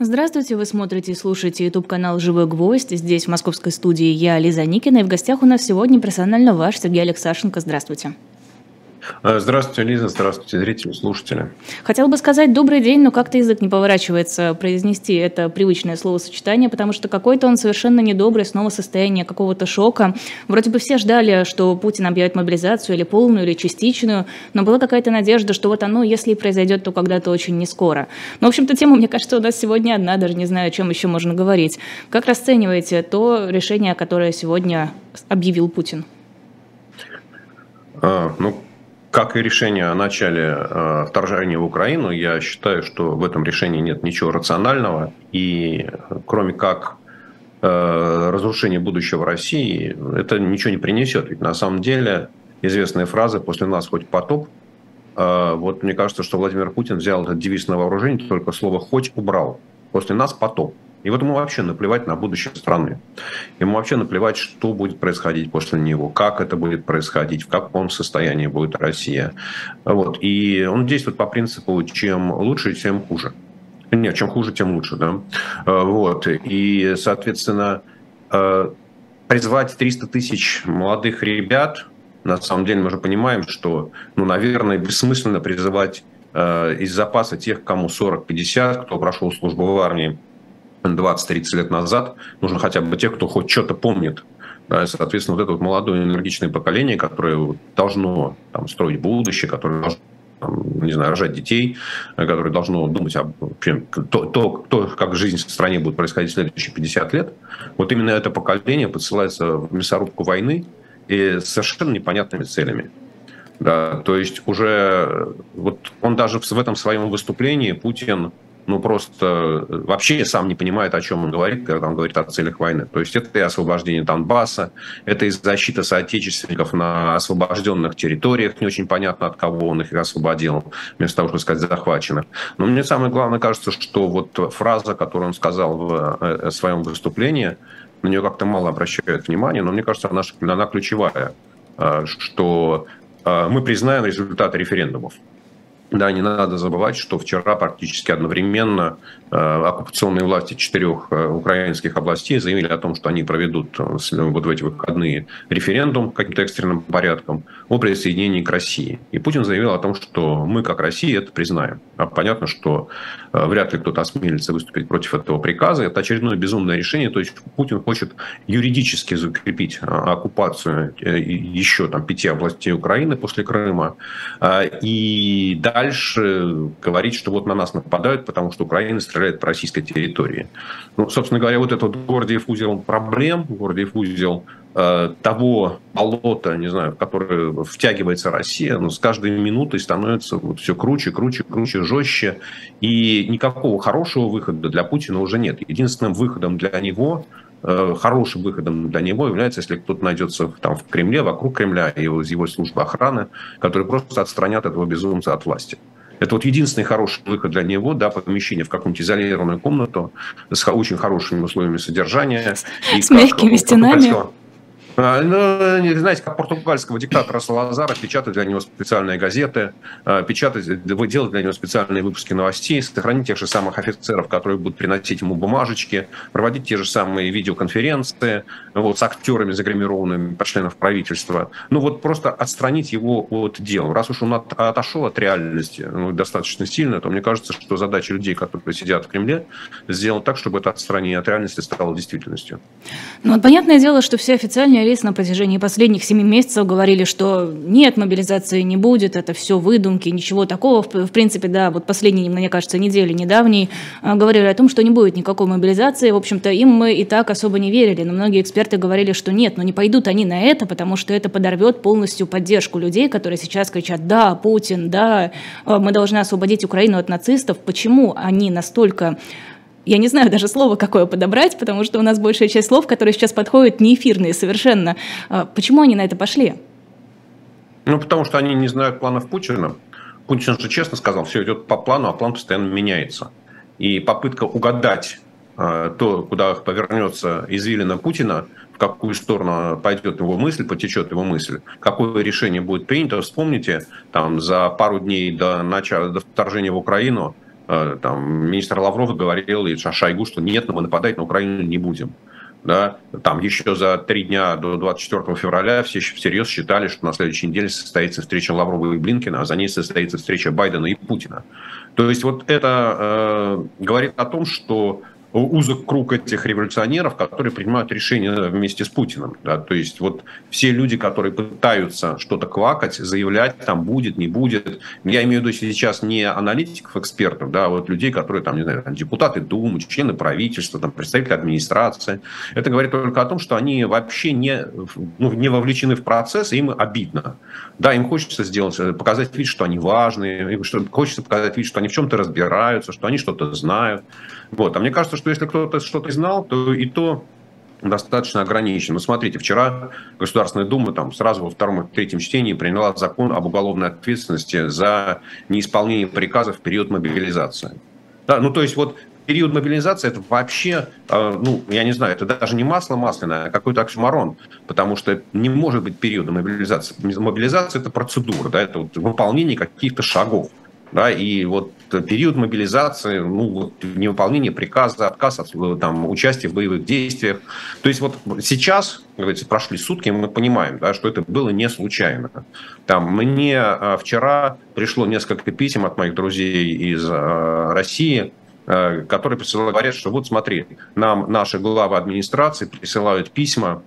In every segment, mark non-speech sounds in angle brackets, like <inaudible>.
Здравствуйте, вы смотрите и слушаете YouTube канал «Живой гвоздь». Здесь, в московской студии, я, Лиза Никина, и в гостях у нас сегодня персонально ваш Сергей Алексашенко. Здравствуйте. Э, здравствуйте, Лиза, здравствуйте, зрители, слушатели. Хотел бы сказать добрый день, но как-то язык не поворачивается произнести это привычное словосочетание, потому что какой-то он совершенно недобрый, снова состояние какого-то шока. Вроде бы все ждали, что Путин объявит мобилизацию или полную, или частичную, но была какая-то надежда, что вот оно, если и произойдет, то когда-то очень не скоро. Но, в общем-то, тема, мне кажется, у нас сегодня одна, даже не знаю, о чем еще можно говорить. Как расцениваете то решение, которое сегодня объявил Путин? А, ну, как и решение о начале э, вторжения в Украину, я считаю, что в этом решении нет ничего рационального. И кроме как э, разрушения будущего России, это ничего не принесет. Ведь на самом деле известная фраза «после нас хоть потоп». Э, вот мне кажется, что Владимир Путин взял этот девиз на вооружение, только слово «хоть» убрал. «После нас потоп». И вот ему вообще наплевать на будущее страны. Ему вообще наплевать, что будет происходить после него, как это будет происходить, в каком состоянии будет Россия. Вот. И он действует по принципу, чем лучше, тем хуже. Нет, чем хуже, тем лучше. Да? Вот. И, соответственно, э, призвать 300 тысяч молодых ребят, на самом деле мы же понимаем, что, ну, наверное, бессмысленно призывать э, из запаса тех, кому 40-50, кто прошел службу в армии, 20-30 лет назад, нужно хотя бы тех, кто хоть что-то помнит. Да, соответственно, вот это вот молодое энергичное поколение, которое должно там, строить будущее, которое должно не знаю, рожать детей, которое должно думать об то, то, то, как жизнь в стране будет происходить в следующие 50 лет. Вот именно это поколение подсылается в мясорубку войны и с совершенно непонятными целями. Да, то есть уже вот он даже в этом своем выступлении, Путин, ну, просто э, вообще сам не понимает, о чем он говорит, когда он говорит о целях войны. То есть это и освобождение Донбасса, это и защита соотечественников на освобожденных территориях, не очень понятно, от кого он их освободил, вместо того, чтобы сказать захваченных. Но мне самое главное кажется, что вот фраза, которую он сказал в э, своем выступлении, на нее как-то мало обращают внимание, но мне кажется, она, она ключевая, э, что мы признаем результаты референдумов. Да, не надо забывать, что вчера практически одновременно э, оккупационные власти четырех э, украинских областей заявили о том, что они проведут э, вот в эти выходные референдум каким-то экстренным порядком о присоединении к России. И Путин заявил о том, что мы, как Россия, это признаем. А понятно, что вряд ли кто-то осмелится выступить против этого приказа. Это очередное безумное решение. То есть Путин хочет юридически закрепить оккупацию еще там, пяти областей Украины после Крыма. И дальше дальше говорить, что вот на нас нападают, потому что Украина стреляет по российской территории. Ну, собственно говоря, вот этот Гордиев узел проблем, Гордиев узел э, того болота, не знаю, в которое втягивается Россия, но с каждой минутой становится вот все круче, круче, круче, жестче. И никакого хорошего выхода для Путина уже нет. Единственным выходом для него хорошим выходом для него является, если кто-то найдется там в Кремле, вокруг Кремля и из его службы охраны, которые просто отстранят этого безумца от власти. Это вот единственный хороший выход для него, да, помещение в какую-нибудь изолированную комнату с очень хорошими условиями содержания. И с мягкими стенами. А, ну, знаете, как португальского диктатора Салазара печатать для него специальные газеты, а, печатать, делать для него специальные выпуски новостей, сохранить тех же самых офицеров, которые будут приносить ему бумажечки, проводить те же самые видеоконференции вот, с актерами, загримированными по членов правительства. Ну вот просто отстранить его от дел. Раз уж он от, отошел от реальности ну, достаточно сильно, то мне кажется, что задача людей, которые сидят в Кремле, сделать так, чтобы это отстранение от реальности стало действительностью. Ну, понятное дело, что все официальные рейс на протяжении последних семи месяцев говорили, что нет, мобилизации не будет, это все выдумки, ничего такого. В, принципе, да, вот последние, мне кажется, недели недавние а, говорили о том, что не будет никакой мобилизации. В общем-то, им мы и так особо не верили, но многие эксперты говорили, что нет, но не пойдут они на это, потому что это подорвет полностью поддержку людей, которые сейчас кричат «да, Путин, да, а, мы должны освободить Украину от нацистов». Почему они настолько я не знаю даже слово какое подобрать, потому что у нас большая часть слов, которые сейчас подходят, не эфирные совершенно. А почему они на это пошли? Ну, потому что они не знают планов Путина. Путин же честно сказал, все идет по плану, а план постоянно меняется. И попытка угадать э, то, куда повернется извилина Путина, в какую сторону пойдет его мысль, потечет его мысль, какое решение будет принято. Вспомните, там за пару дней до начала, до вторжения в Украину там, министр Лавров говорил, и Шойгу, что нет, мы нападать на Украину не будем. Да, там еще за три дня до 24 февраля все всерьез считали, что на следующей неделе состоится встреча Лаврова и Блинкина, а за ней состоится встреча Байдена и Путина. То есть вот это э, говорит о том, что узок круг этих революционеров, которые принимают решения вместе с Путиным. Да? То есть вот все люди, которые пытаются что-то квакать, заявлять, там будет, не будет. Я имею в виду сейчас не аналитиков, экспертов, да, а вот людей, которые там, не знаю, депутаты Думы, члены правительства, там, представители администрации. Это говорит только о том, что они вообще не, ну, не вовлечены в процесс, и им обидно. Да, им хочется сделать, показать вид, что они важные, им хочется показать вид, что они в чем-то разбираются, что они что-то знают. Вот. А мне кажется, что если кто-то что-то знал, то и то достаточно ограничено. Смотрите, вчера Государственная Дума там сразу во втором и третьем чтении приняла закон об уголовной ответственности за неисполнение приказов в период мобилизации. Да, ну то есть вот период мобилизации это вообще, э, ну, я не знаю, это даже не масло масляное, а какой-то оксюмарон, потому что не может быть периода мобилизации. Мобилизация – это процедура, да, это вот выполнение каких-то шагов. Да, и вот период мобилизации, ну, вот, невыполнение приказа, отказ от там, участия в боевых действиях. То есть вот сейчас, говорится, прошли сутки, мы понимаем, да, что это было не случайно. Там, мне а, вчера пришло несколько писем от моих друзей из а, России, а, которые присылают, говорят, что вот смотри, нам наши главы администрации присылают письма,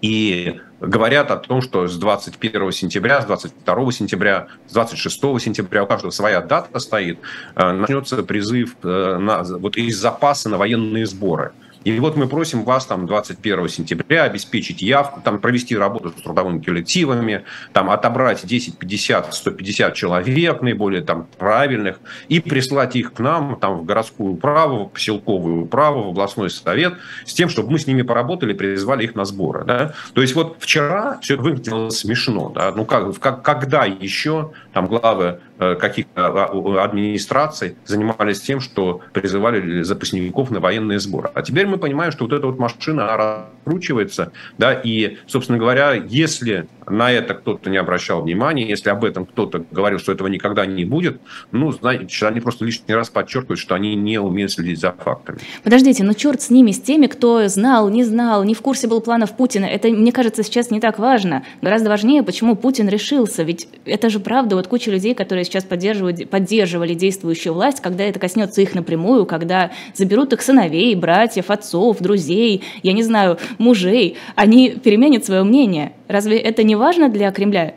и говорят о том, что с 21 сентября, с 22 сентября, с 26 сентября, у каждого своя дата стоит, э, начнется призыв э, на, вот из запаса на военные сборы. И вот мы просим вас там 21 сентября обеспечить явку, там провести работу с трудовыми коллективами, там отобрать 10, 50, 150 человек наиболее там правильных и прислать их к нам там в городскую управу, в поселковую управу, в областной совет с тем, чтобы мы с ними поработали, призвали их на сборы. Да? То есть вот вчера все это выглядело смешно. Да? Ну как, как, когда еще там главы каких-то а, администраций занимались тем, что призывали запасников на военные сборы. А теперь мы понимаем, что вот эта вот машина раскручивается, да, и, собственно говоря, если на это кто-то не обращал внимания, если об этом кто-то говорил, что этого никогда не будет, ну, знаете, они просто лишний раз подчеркивают, что они не умеют следить за фактами. Подождите, ну черт с ними, с теми, кто знал, не знал, не в курсе был планов Путина. Это, мне кажется, сейчас не так важно. Гораздо важнее, почему Путин решился. Ведь это же правда, вот куча людей, которые сейчас поддерживают, поддерживали действующую власть, когда это коснется их напрямую, когда заберут их сыновей, братьев, отцов, друзей, я не знаю, мужей, они переменят свое мнение. Разве это не важно для Кремля?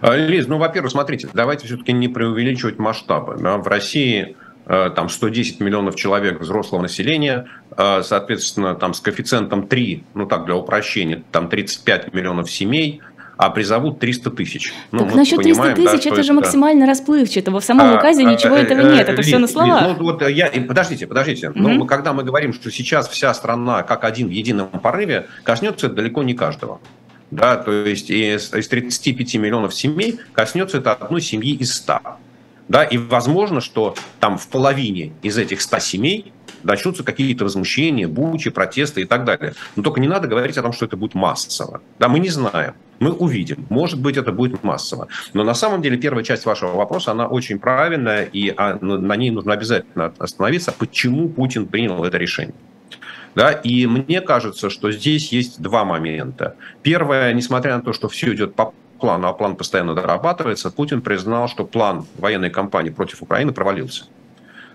А, Лиз, ну, во-первых, смотрите, давайте все-таки не преувеличивать масштабы. Да? В России э, там 110 миллионов человек взрослого населения, э, соответственно, там с коэффициентом 3, ну так для упрощения, там 35 миллионов семей – а призовут 300 тысяч. Ну, так насчет 300 тысяч да, это же максимально расплывчато. Во самом а, указе а, ничего а, этого а, нет, это Лиз, все на словах. ну, вот я, подождите, подождите. Угу. Ну, когда мы говорим, что сейчас вся страна как один в едином порыве, коснется это далеко не каждого. Да, то есть из, из 35 миллионов семей коснется это одной семьи из 100. Да, и возможно, что там в половине из этих 100 семей начнутся какие-то возмущения, бучи, протесты и так далее. Но только не надо говорить о том, что это будет массово. Да, мы не знаем. Мы увидим. Может быть, это будет массово. Но на самом деле первая часть вашего вопроса, она очень правильная, и а, на ней нужно обязательно остановиться. Почему Путин принял это решение? Да, и мне кажется, что здесь есть два момента. Первое, несмотря на то, что все идет по плану, а план постоянно дорабатывается, Путин признал, что план военной кампании против Украины провалился.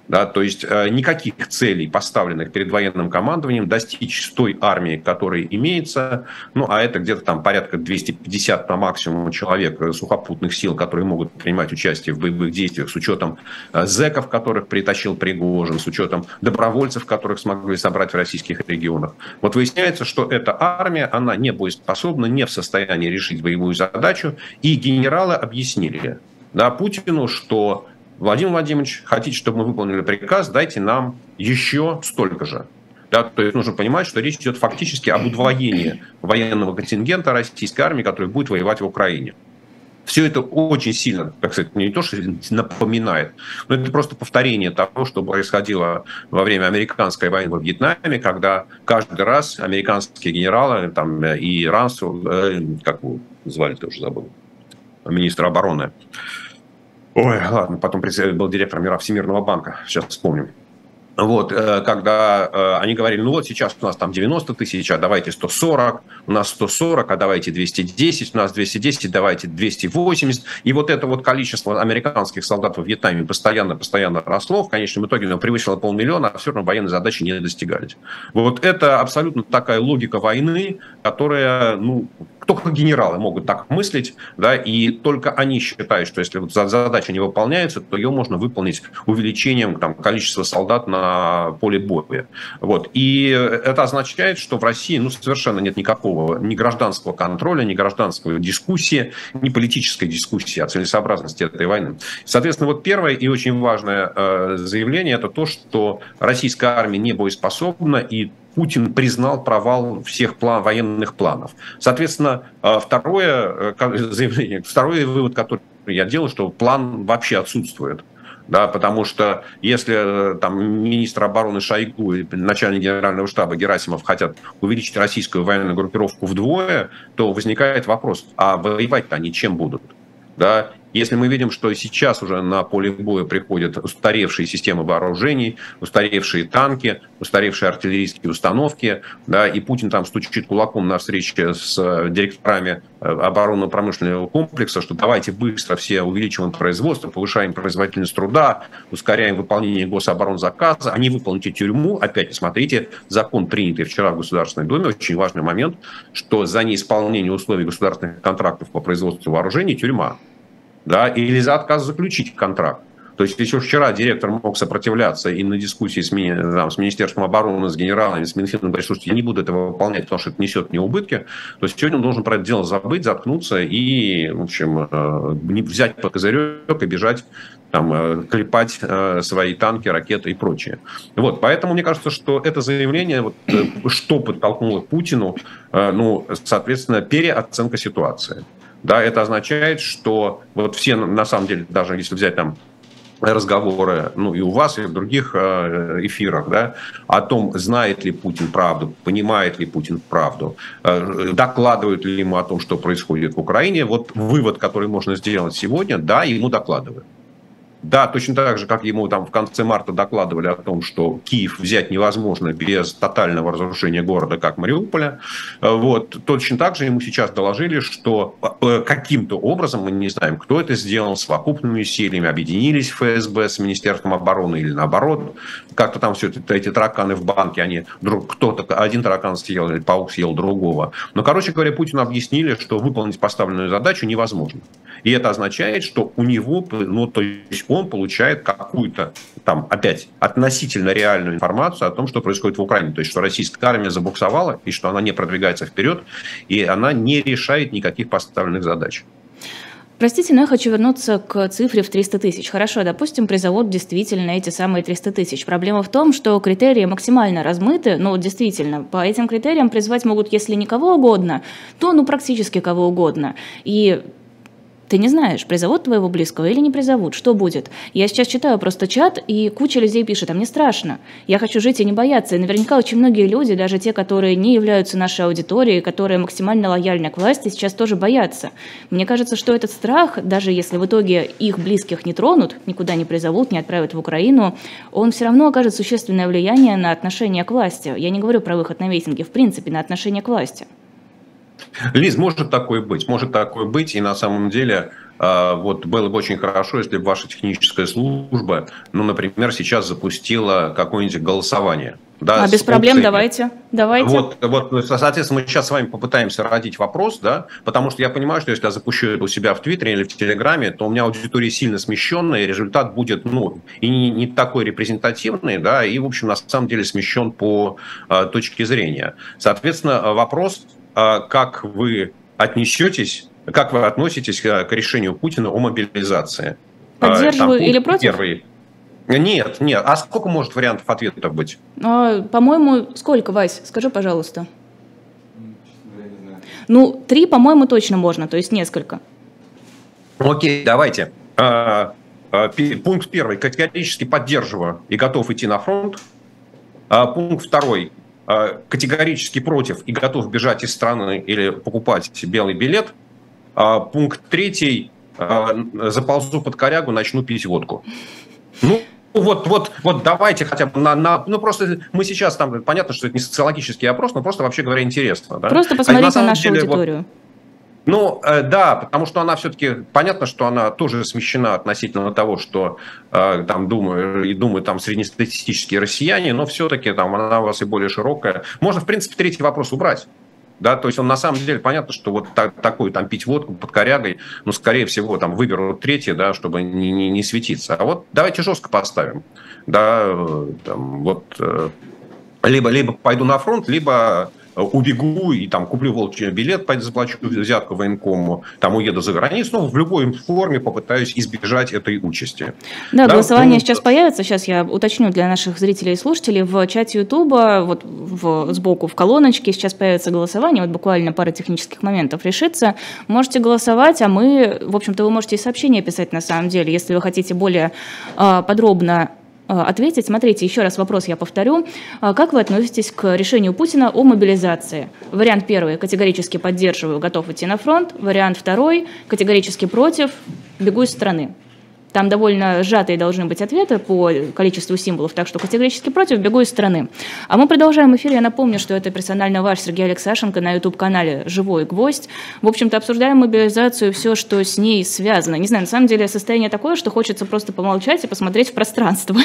Да, то есть э, никаких целей, поставленных перед военным командованием, достичь той армии, которая имеется, ну, а это где-то там порядка 250 на максимум человек э, сухопутных сил, которые могут принимать участие в боевых действиях, с учетом э, зэков, которых притащил Пригожин, с учетом добровольцев, которых смогли собрать в российских регионах. Вот выясняется, что эта армия, она не боеспособна, не в состоянии решить боевую задачу, и генералы объяснили да, Путину, что Владимир Владимирович, хотите, чтобы мы выполнили приказ, дайте нам еще столько же. Да, то есть нужно понимать, что речь идет фактически об удвоении военного контингента российской армии, который будет воевать в Украине. Все это очень сильно, так сказать, не то, что напоминает, но это просто повторение того, что происходило во время американской войны во Вьетнаме, когда каждый раз американские генералы там, и иранцы, э, как его звали, ты уже забыл, министра обороны, Ой, ладно, потом был директором Мира Всемирного банка, сейчас вспомним. Вот, э, когда э, они говорили, ну вот сейчас у нас там 90 тысяч, а давайте 140, у нас 140, а давайте 210, у нас 210, давайте 280. И вот это вот количество американских солдат во Вьетнаме постоянно-постоянно росло, в конечном итоге оно превысило полмиллиона, а все равно военные задачи не достигались. Вот это абсолютно такая логика войны, которая, ну, только генералы могут так мыслить, да, и только они считают, что если вот задача не выполняется, то ее можно выполнить увеличением там, количества солдат на поле боя. Вот. И это означает, что в России ну, совершенно нет никакого ни гражданского контроля, ни гражданской дискуссии, ни политической дискуссии о целесообразности этой войны. Соответственно, вот первое и очень важное э, заявление – это то, что российская армия не боеспособна, и Путин признал провал всех план, военных планов. Соответственно, э, второе э, заявление, второй вывод, который я делаю, что план вообще отсутствует. Да, потому что если э, там министр обороны Шойгу и начальник генерального штаба Герасимов хотят увеличить российскую военную группировку вдвое, то возникает вопрос, а воевать-то они чем будут? Да? Если мы видим, что сейчас уже на поле боя приходят устаревшие системы вооружений, устаревшие танки, устаревшие артиллерийские установки, да, и Путин там стучит кулаком на встрече с э, директорами э, оборонно-промышленного комплекса, что давайте быстро все увеличиваем производство, повышаем производительность труда, ускоряем выполнение гособоронзаказа, а не выполните тюрьму. Опять смотрите, закон, принятый вчера в Государственной Думе, очень важный момент, что за неисполнение условий государственных контрактов по производству вооружений тюрьма да, или за отказ заключить контракт. То есть, если вчера директор мог сопротивляться и на дискуссии с, мини, там, с Министерством обороны, с генералами, с Минфином говорить, слушайте, я не буду этого выполнять, потому что это несет мне убытки, то сегодня он должен про это дело забыть, заткнуться и, в общем, э, взять по козырек и бежать там, э, клепать э, свои танки, ракеты и прочее. Вот, поэтому мне кажется, что это заявление, вот, что подтолкнуло Путину, ну, соответственно, переоценка ситуации. Да, это означает, что вот все, на самом деле, даже если взять там разговоры, ну и у вас, и в других э, эфирах, да, о том, знает ли Путин правду, понимает ли Путин правду, э, докладывают ли ему о том, что происходит в Украине. Вот вывод, который можно сделать сегодня, да, ему докладывают. Да, точно так же, как ему там в конце марта докладывали о том, что Киев взять невозможно без тотального разрушения города, как Мариуполя. Э, вот. Точно так же ему сейчас доложили, что э, каким-то образом, мы не знаем, кто это сделал, совокупными усилиями объединились ФСБ с Министерством обороны или наоборот, как-то там все это, эти тараканы в банке, они друг, кто-то, один таракан съел или паук съел другого. Но, короче говоря, Путину объяснили, что выполнить поставленную задачу невозможно. И это означает, что у него, ну, то есть он получает какую-то там опять относительно реальную информацию о том, что происходит в Украине. То есть, что российская армия забуксовала, и что она не продвигается вперед, и она не решает никаких поставленных задач. Простите, но я хочу вернуться к цифре в 300 тысяч. Хорошо, допустим, призовут действительно эти самые 300 тысяч. Проблема в том, что критерии максимально размыты, ну действительно, по этим критериям призвать могут, если не кого угодно, то ну практически кого угодно. И ты не знаешь, призовут твоего близкого или не призовут, что будет. Я сейчас читаю просто чат, и куча людей пишет, а мне страшно. Я хочу жить и не бояться. И наверняка очень многие люди, даже те, которые не являются нашей аудиторией, которые максимально лояльны к власти, сейчас тоже боятся. Мне кажется, что этот страх, даже если в итоге их близких не тронут, никуда не призовут, не отправят в Украину, он все равно окажет существенное влияние на отношение к власти. Я не говорю про выход на митинги, в принципе, на отношение к власти. Лиз, может такое быть, может такое быть, и на самом деле а, вот было бы очень хорошо, если бы ваша техническая служба, ну, например, сейчас запустила какое-нибудь голосование. Да, а без проблем, давайте, давайте. Вот, вот, соответственно, мы сейчас с вами попытаемся родить вопрос, да, потому что я понимаю, что если я запущу это у себя в Твиттере или в Телеграме, то у меня аудитория сильно смещенная, и результат будет, ну, и не, не такой репрезентативный, да, и, в общем, на самом деле смещен по э, точке зрения. Соответственно, вопрос а как вы отнесетесь, как вы относитесь к решению Путина о мобилизации? А, Поддерживаю Там, или против? Первый. Нет, нет. А сколько может вариантов ответов быть? А, по-моему, сколько, Вась? Скажи, пожалуйста. Ну, три, по-моему, точно можно, то есть несколько. Окей, давайте. Пункт первый. Категорически поддерживаю и готов идти на фронт. Пункт второй. А, категорически против и готов бежать из страны или покупать белый билет. А, пункт третий. заползу под корягу, начну пить водку. Ну, вот, вот, вот давайте хотя бы на, на, ну просто мы сейчас там, понятно, что это не социологический опрос, но просто вообще говоря интересно. Да? Просто посмотреть а на, на нашу деле, аудиторию. Вот, ну, э, да, потому что она все-таки, понятно, что она тоже смещена относительно того, что э, там думаю, и думают там среднестатистические россияне, но все-таки там она у вас и более широкая. Можно, в принципе, третий вопрос убрать. Да, то есть он на самом деле понятно, что вот так, такой там пить водку под корягой, ну, скорее всего, там выберут третий, да, чтобы не, не, не светиться. А вот давайте жестко поставим. Да, э, там, вот либо, либо пойду на фронт, либо убегу и там куплю волчий билет, заплачу взятку военкому, там уеду за границу, но в любой форме попытаюсь избежать этой участи. Да, да голосование ну, сейчас появится, сейчас я уточню для наших зрителей и слушателей, в чате Ютуба, вот в, сбоку в колоночке сейчас появится голосование, вот буквально пара технических моментов решится, можете голосовать, а мы, в общем-то, вы можете и сообщения писать на самом деле, если вы хотите более э, подробно Э, ответить. Смотрите, еще раз вопрос я повторю. Э, как вы относитесь к решению Путина о мобилизации? Вариант первый – категорически поддерживаю, готов идти на фронт. Вариант второй – категорически против, бегу из страны. Там довольно сжатые должны быть ответы по количеству символов, так что категорически против, бегу из страны. А мы продолжаем эфир. Я напомню, что это персонально ваш Сергей Алексашенко на YouTube-канале «Живой гвоздь». В общем-то, обсуждаем мобилизацию, все, что с ней связано. Не знаю, на самом деле состояние такое, что хочется просто помолчать и посмотреть в пространство.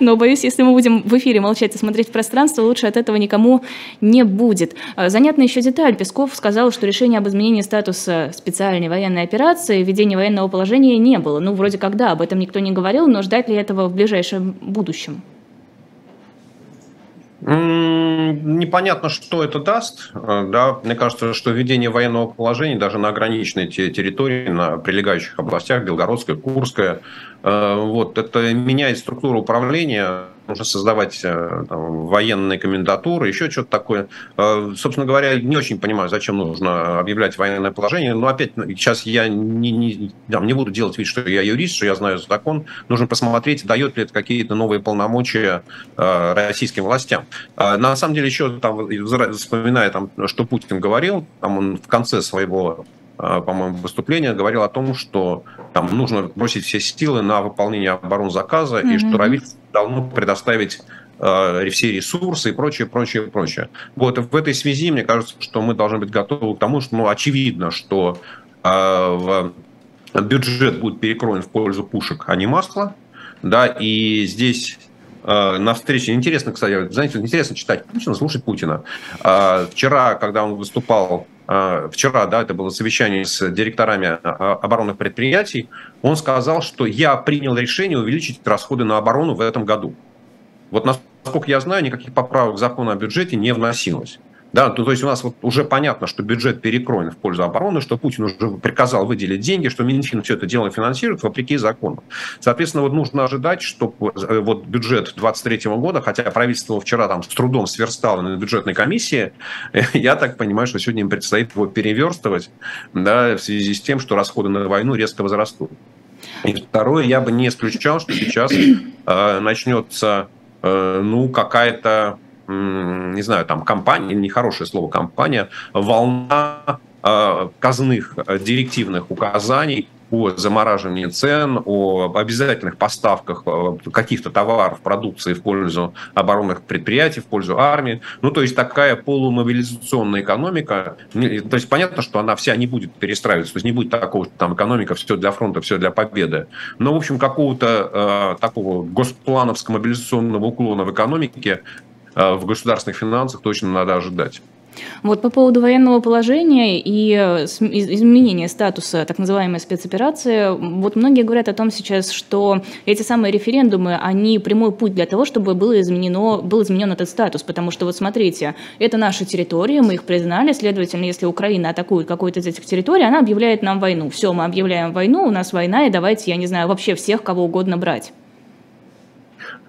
Но боюсь, если мы будем в эфире молчать и смотреть в пространство, лучше от этого никому не будет. А, занятная еще деталь. Песков сказал, что решение об изменении статуса специальной военной операции, введения военного положения не было. Ну, вроде как да, об этом никто не говорил, но ждать ли этого в ближайшем будущем? Непонятно, что это даст. Э, да, мне кажется, что введение военного положения даже на ограниченной территории, на прилегающих областях, Белгородская, Курская, э, вот, это меняет структуру управления нужно создавать э, там, военные комендатуры, еще что-то такое. Э, собственно говоря, не очень понимаю, зачем нужно объявлять военное положение. Но опять, сейчас я не, не, там, не буду делать вид, что я юрист, что я знаю закон. Нужно посмотреть, дает ли это какие-то новые полномочия э, российским властям. На самом деле, еще там, вспоминая, там, что Путин говорил, там он в конце своего по-моему, выступления говорил о том, что там нужно бросить все силы на выполнение оборонзаказа mm-hmm. и что правительство должно предоставить э, все ресурсы и прочее, прочее, прочее. Вот в этой связи, мне кажется, что мы должны быть готовы к тому, что ну, очевидно, что э, бюджет будет перекроен в пользу пушек, а не масла. Да, и здесь э, на встрече. Интересно, кстати, знаете, интересно читать Путина, слушать Путина. Вчера, когда он выступал вчера, да, это было совещание с директорами а, а, оборонных предприятий, он сказал, что я принял решение увеличить расходы на оборону в этом году. Вот насколько я знаю, никаких поправок к закону о бюджете не вносилось. Да, то, то есть у нас вот уже понятно, что бюджет перекроен в пользу обороны, что Путин уже приказал выделить деньги, что Минфин все это дело финансирует вопреки закону. Соответственно, вот нужно ожидать, что э, вот бюджет 2023 года, хотя правительство вчера там с трудом сверстало на бюджетной комиссии, я так понимаю, что сегодня им предстоит его переверстывать да, в связи с тем, что расходы на войну резко возрастут. И второе, я бы не исключал, что сейчас э, начнется э, ну, какая-то не знаю, там компания, нехорошее слово компания, волна э, казных э, директивных указаний о замораживании цен, о обязательных поставках э, каких-то товаров, продукции в пользу оборонных предприятий, в пользу армии. Ну, то есть такая полумобилизационная экономика. То есть понятно, что она вся не будет перестраиваться, то есть не будет такого, что там экономика все для фронта, все для победы. Но, в общем, какого-то э, такого госплановского мобилизационного уклона в экономике в государственных финансах точно надо ожидать. Вот по поводу военного положения и э, изменения статуса так называемой спецоперации, вот многие говорят о том сейчас, что эти самые референдумы, они прямой путь для того, чтобы было изменено, был изменен этот статус, потому что вот смотрите, это наши территории, мы их признали, следовательно, если Украина атакует какую-то из этих территорий, она объявляет нам войну. Все, мы объявляем войну, у нас война, и давайте, я не знаю, вообще всех, кого угодно брать.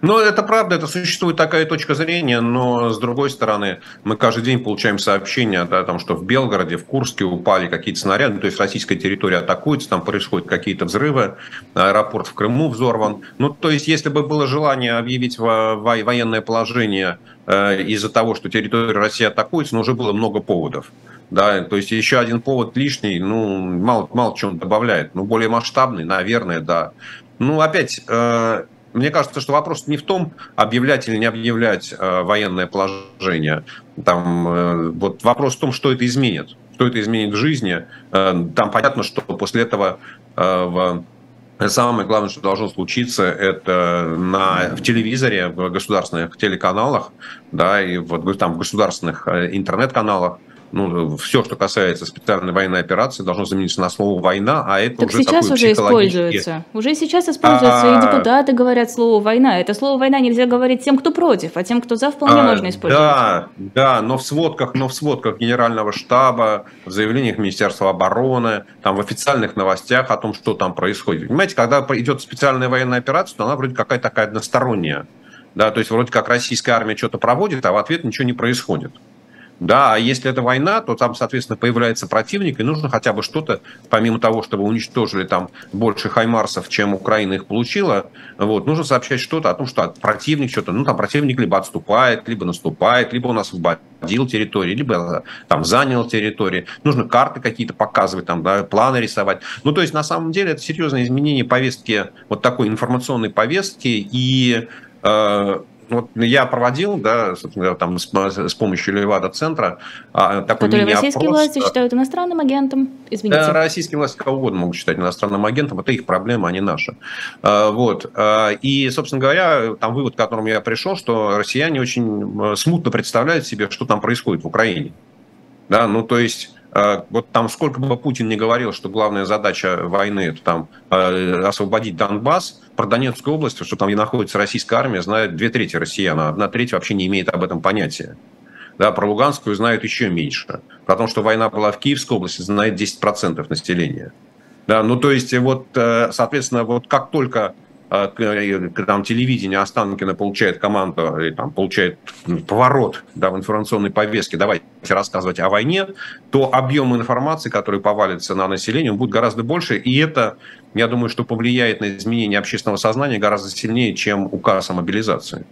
Ну, это правда, это существует такая точка зрения, но с другой стороны, мы каждый день получаем сообщения да, о том, что в Белгороде, в Курске упали какие-то снаряды, то есть российская территория атакуется, там происходят какие-то взрывы, аэропорт в Крыму взорван. Ну, то есть, если бы было желание объявить военное положение э, из-за того, что территория России атакуется, но уже было много поводов. Да, то есть еще один повод лишний, ну, мало, мало чего добавляет. Ну, более масштабный, наверное, да. Ну, опять, э, мне кажется, что вопрос не в том, объявлять или не объявлять э, военное положение. Там, э, вот вопрос в том, что это изменит. Что это изменит в жизни. Э, там понятно, что после этого э, в Самое главное, что должно случиться, это на, в телевизоре, в государственных телеканалах, да, и вот там в государственных э, интернет-каналах ну, все, что касается специальной военной операции, должно замениться на слово «война», а это так уже сейчас уже используется. Уже сейчас используется, а... и депутаты говорят слово «война». Это слово «война» нельзя говорить тем, кто против, а тем, кто за, вполне а, можно использовать. Да, да, но в сводках, но в сводках Генерального штаба, в заявлениях Министерства обороны, там в официальных новостях о том, что там происходит. Понимаете, когда идет специальная военная операция, то она вроде какая-то такая односторонняя. Да, то есть вроде как российская армия что-то проводит, а в ответ ничего не происходит. Да, а если это война, то там, соответственно, появляется противник, и нужно хотя бы что-то, помимо того, чтобы уничтожили там больше хаймарсов, чем Украина их получила, вот, нужно сообщать что-то о том, что противник что-то, ну, там противник либо отступает, либо наступает, либо он освободил территорию, либо там занял территорию. Нужно карты какие-то показывать, там, да, планы рисовать. Ну, то есть, на самом деле, это серьезное изменение повестки, вот такой информационной повестки, и э, вот я проводил, да, собственно, там с, с помощью Левада-центра а, такой Который российские власти считают иностранным агентом, извините. Российские власти кого угодно могут считать иностранным агентом, это их проблема, а не наша. А, вот. А, и, собственно говоря, там вывод, к которому я пришел, что россияне очень смутно представляют себе, что там происходит в Украине. Да, ну, то есть вот там сколько бы Путин не говорил, что главная задача войны это там а, освободить Донбасс, про Донецкую область, что там и находится российская армия, знает две трети россиян, а одна треть вообще не имеет об этом понятия. Да, про Луганскую знают еще меньше. Про то, что война была в Киевской области, знает 10% населения. Да, ну то есть вот, э, соответственно, вот как только а, там телевидение Останкина получает команду, и там получает поворот да, в информационной повестке, давайте рассказывать о войне, то объем информации, который повалится на население, будет гораздо больше, и это, я думаю, что повлияет на изменение общественного сознания гораздо сильнее, чем указ о мобилизации.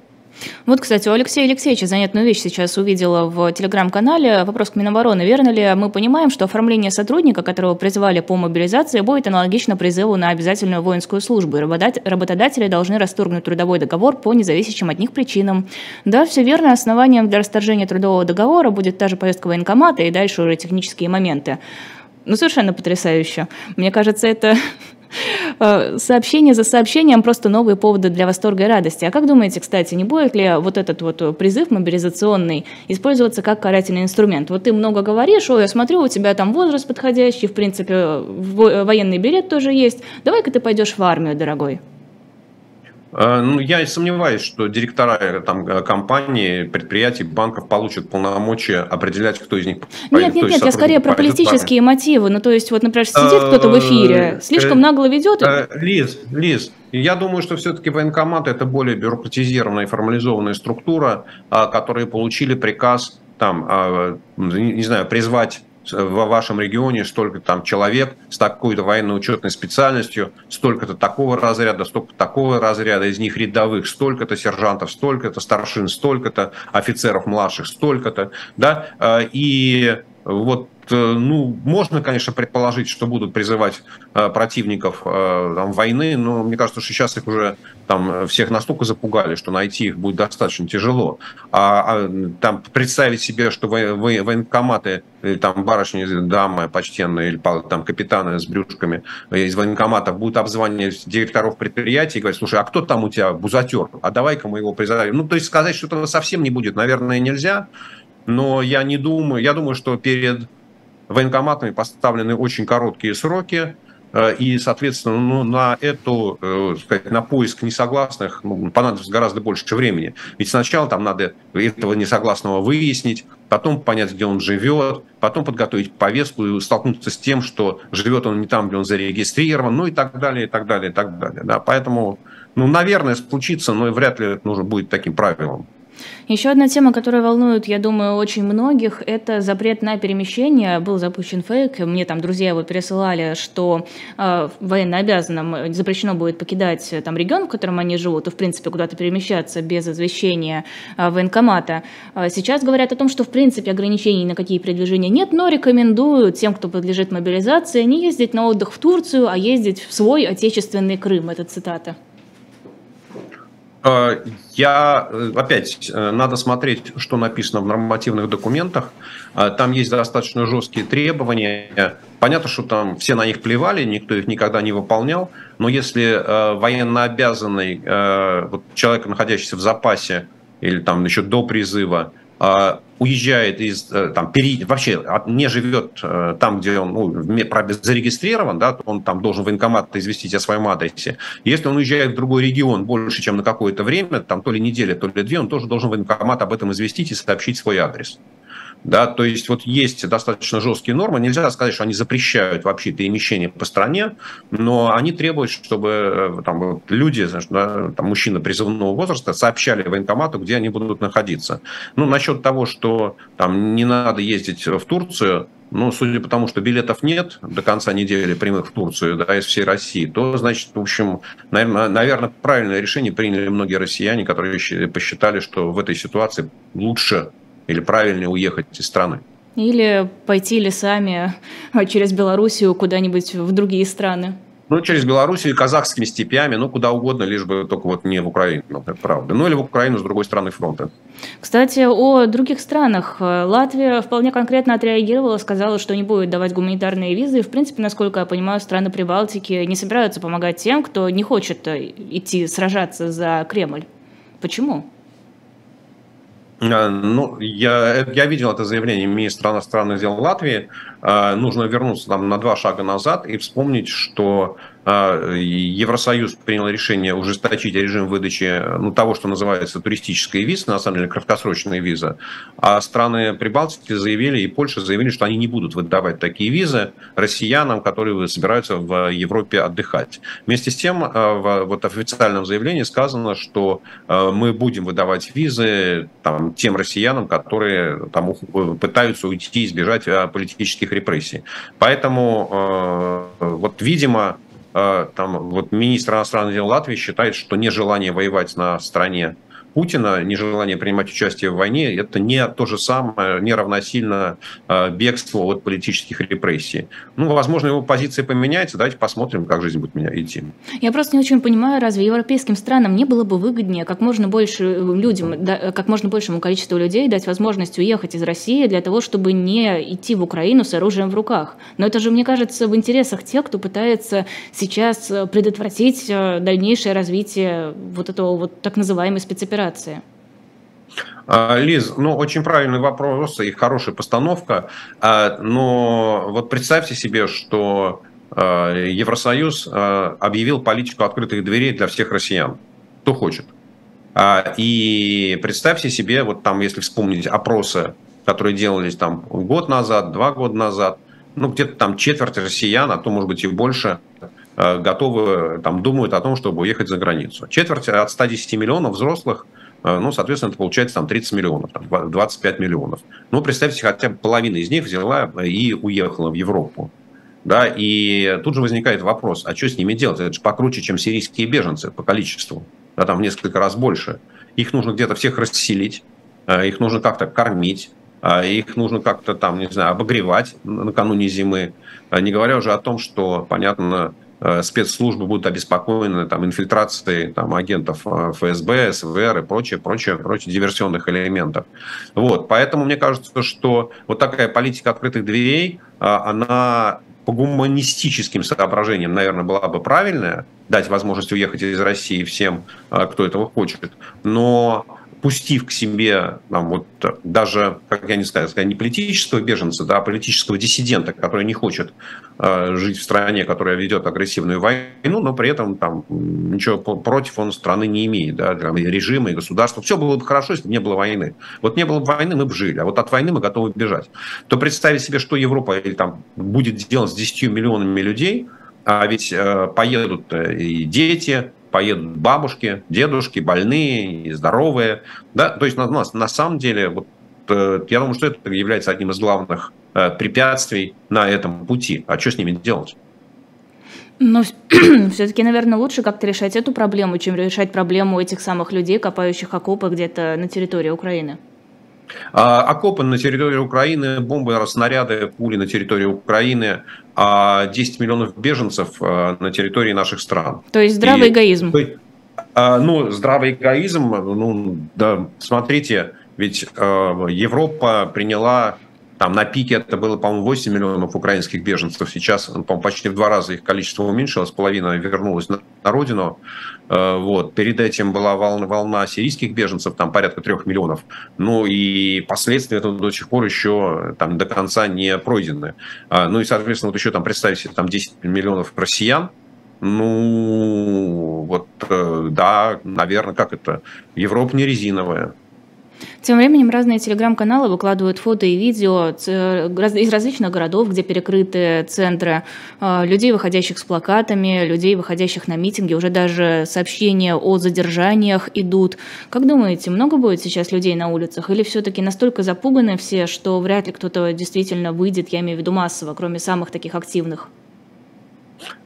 Вот, кстати, у Алексея Алексеевича занятную вещь сейчас увидела в телеграм-канале. Вопрос к Минобороны. Верно ли мы понимаем, что оформление сотрудника, которого призвали по мобилизации, будет аналогично призыву на обязательную воинскую службу? Работодатели должны расторгнуть трудовой договор по независящим от них причинам. Да, все верно. Основанием для расторжения трудового договора будет та же повестка военкомата и дальше уже технические моменты. Ну, совершенно потрясающе. Мне кажется, это сообщение за сообщением просто новые поводы для восторга и радости. А как думаете, кстати, не будет ли вот этот вот призыв мобилизационный использоваться как карательный инструмент? Вот ты много говоришь, ой, я смотрю, у тебя там возраст подходящий, в принципе, военный билет тоже есть. Давай-ка ты пойдешь в армию, дорогой. Э, ну, я сомневаюсь, что директора э, там, э, компаний, предприятий, банков получат полномочия определять, кто из них Нет, нет, нет, я скорее про политические мотивы. Ну, то есть, вот, например, сидит кто-то в эфире, слишком нагло ведет. Лиз, Лиз, я думаю, что все-таки военкоматы это более бюрократизированная и формализованная структура, а, которые получили приказ там, а, не знаю, призвать в вашем регионе столько там человек с такой-то военно-учетной специальностью, столько-то такого разряда, столько такого разряда, из них рядовых столько-то сержантов, столько-то старшин, столько-то офицеров младших, столько-то, да, а, и вот Э, ну, можно, конечно, предположить, что будут призывать э, противников э, там, войны, но мне кажется, что сейчас их уже там всех настолько запугали, что найти их будет достаточно тяжело. А, а там представить себе, что во, во, военкоматы, там барышни, дамы почтенные, или там капитаны с брюшками из военкоматов будут обзванивать директоров предприятий и говорить, слушай, а кто там у тебя бузатер? А давай-ка мы его призовем. Ну, то есть сказать, что этого совсем не будет, наверное, нельзя, но я не думаю, я думаю, что перед военкоматами поставлены очень короткие сроки, э, и, соответственно, ну, на эту, э, сказать, на поиск несогласных ну, понадобится гораздо больше времени. Ведь сначала там надо этого несогласного выяснить, потом понять, где он живет, потом подготовить повестку и столкнуться с тем, что живет он не там, где он зарегистрирован, ну и так далее, и так далее, и так далее. Да. Поэтому, ну, наверное, случится, но вряд ли это нужно будет таким правилом. Еще одна тема, которая волнует, я думаю, очень многих, это запрет на перемещение. Был запущен фейк, мне там друзья его пересылали, что э, военнообязанным запрещено будет покидать э, там регион, в котором они живут, и, в принципе, куда-то перемещаться без извещения э, военкомата. Э, сейчас говорят о том, что, в принципе, ограничений на какие передвижения нет, но рекомендуют тем, кто подлежит мобилизации, не ездить на отдых в Турцию, а ездить в свой отечественный Крым. Это цитата. Э, я, э, опять, э, надо смотреть, что написано в нормативных документах. Там есть достаточно жесткие требования. Понятно, что там все на них плевали, никто их никогда не выполнял. Но если военнообязанный вот, человек, находящийся в запасе или там еще до призыва, уезжает из, э, там, пере, вообще не живет э, там, где он ну, зарегистрирован, да, то он там должен военкомат известить о своем адресе. Если он уезжает в другой регион больше, чем на какое-то время, там то ли неделя, то ли две, он тоже должен военкомат об этом известить и сообщить свой адрес. Да, то есть вот есть достаточно жесткие нормы. Нельзя сказать, что они запрещают вообще перемещение по стране, но они требуют, чтобы э, там, люди, знаешь, да, там, мужчины призывного возраста сообщали военкомату, где они будут находиться. Ну, насчет того, что там не надо ездить в Турцию, ну, судя по тому, что билетов нет до конца недели прямых в Турцию, да, из всей России, то, значит, в общем, наверное правильное решение приняли многие россияне, которые посчитали, что в этой ситуации лучше или правильнее уехать из страны. Или пойти лесами а, через Белоруссию куда-нибудь в другие страны. Ну, через Белоруссию и казахскими степями, ну, куда угодно, лишь бы только вот не в Украину, ну, это правда. Ну, или в Украину с другой стороны фронта. Кстати, о других странах. Латвия вполне конкретно отреагировала, сказала, что не будет давать гуманитарные визы. И, в принципе, насколько я понимаю, страны Прибалтики не собираются помогать тем, кто не хочет э, идти сражаться за Кремль. Почему? А, ну, я, я видел это заявление министра иностранных дел Латвии. А, нужно вернуться там на два шага назад и вспомнить, что Евросоюз принял решение ужесточить режим выдачи ну, того, что называется туристическая виза, на самом деле краткосрочная виза, а страны Прибалтики заявили, и Польша заявили, что они не будут выдавать такие визы россиянам, которые собираются в Европе отдыхать. Вместе с тем, а, в вот официальном заявлении сказано, что а, мы будем выдавать визы там, тем россиянам, которые там, пытаются уйти, избежать политических репрессий. Поэтому, вот, видимо, Э, там, вот министр иностранных дел Латвии считает, что нежелание воевать на стороне Путина, нежелание принимать участие в войне, это не то же самое, не равносильно э, бегству от политических репрессий. Ну, возможно, его позиция поменяется, давайте посмотрим, как жизнь будет меня идти. Я просто не очень понимаю, разве европейским странам не было бы выгоднее как можно больше э, людям, как можно большему количеству людей дать возможность уехать из России для того, чтобы не идти в Украину с оружием в руках? Но это же, мне кажется, в интересах тех, кто пытается сейчас предотвратить дальнейшее развитие вот этого вот так называемой спецоперации операции? А, Лиз, ну, очень правильный вопрос и хорошая постановка. А, но вот представьте себе, что а, Евросоюз объявил политику открытых дверей для всех россиян, кто хочет. И представьте себе, вот там, если вспомнить опросы, которые делались там год назад, два года назад, ну, где-то там четверть россиян, а то, может быть, и больше, готовы, там, думают о том, чтобы уехать за границу. Четверть от 110 миллионов взрослых, э, ну, соответственно, это получается там 30 миллионов, там, 25 миллионов. Ну, представьте, хотя бы половина из них взяла и уехала в Европу. Да, и тут же возникает вопрос, а что с ними делать? Это же покруче, чем сирийские беженцы по количеству. Да, там в несколько раз больше. Их нужно где-то всех расселить, э, их нужно как-то кормить, их нужно как-то там, не знаю, обогревать накануне зимы. Не говоря уже о том, что, понятно, Э, спецслужбы будут обеспокоены там, инфильтрацией там, агентов э, ФСБ, СВР и прочее, прочее, прочее диверсионных элементов. Вот. Поэтому мне кажется, что вот такая политика открытых дверей, э, она по гуманистическим соображениям, наверное, была бы правильная, дать возможность уехать из России всем, кто этого хочет. Но пустив к себе там, вот, даже, как я не знаю, не политического беженца, да, а политического диссидента, который не хочет э, жить в стране, которая ведет агрессивную войну, но при этом там, ничего против он страны не имеет, да, и режима, и государства. Все было бы хорошо, если бы не было войны. Вот не было бы войны, мы бы жили, а вот от войны мы готовы бежать. То представить себе, что Европа или, там, будет делать с 10 миллионами людей, а ведь э, поедут э, и дети, поедут бабушки, дедушки, больные и здоровые. Да? То есть на, на, на самом деле, вот, э, я думаю, что это является одним из главных э, препятствий на этом пути. А что с ними делать? Но <clears throat> все-таки, наверное, лучше как-то решать эту проблему, чем решать проблему этих самых людей, копающих окопы где-то на территории Украины. А, окопы на территории Украины, бомбы, снаряды, пули на территории Украины, а 10 миллионов беженцев а, на территории наших стран. То есть здравый И, эгоизм. А, ну, здравый эгоизм, ну, да, смотрите, ведь Европа приняла там на пике это было, по-моему, 8 миллионов украинских беженцев. Сейчас, по-моему, почти в два раза их количество уменьшилось, половина вернулась на, на родину. Э, вот. Перед этим была волна, волна сирийских беженцев, там порядка трех миллионов. Ну и последствия этого до сих пор еще там до конца не пройдены. А, ну и, соответственно, вот еще там представьте себе там 10 миллионов россиян, ну, вот, э, да, наверное, как это? Европа не резиновая. Тем временем разные телеграм-каналы выкладывают фото и видео из различных городов, где перекрыты центры, а, людей, выходящих с плакатами, людей, выходящих на митинги, уже даже сообщения о задержаниях идут. Как думаете, много будет сейчас людей на улицах или все-таки настолько запуганы все, что вряд ли кто-то действительно выйдет, я имею в виду массово, кроме самых таких активных?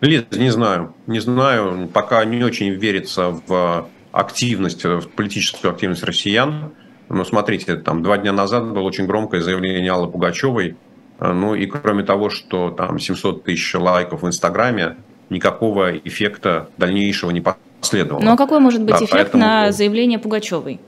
Лиз, не знаю. Не знаю. Пока не очень верится в активность, в политическую активность россиян. Ну, смотрите, там два дня назад было очень громкое заявление Аллы Пугачевой. Э, ну и кроме того, что там 700 тысяч лайков в Инстаграме, никакого эффекта дальнейшего не последовало. Ну а какой может быть да, эффект поэтому... на заявление Пугачевой?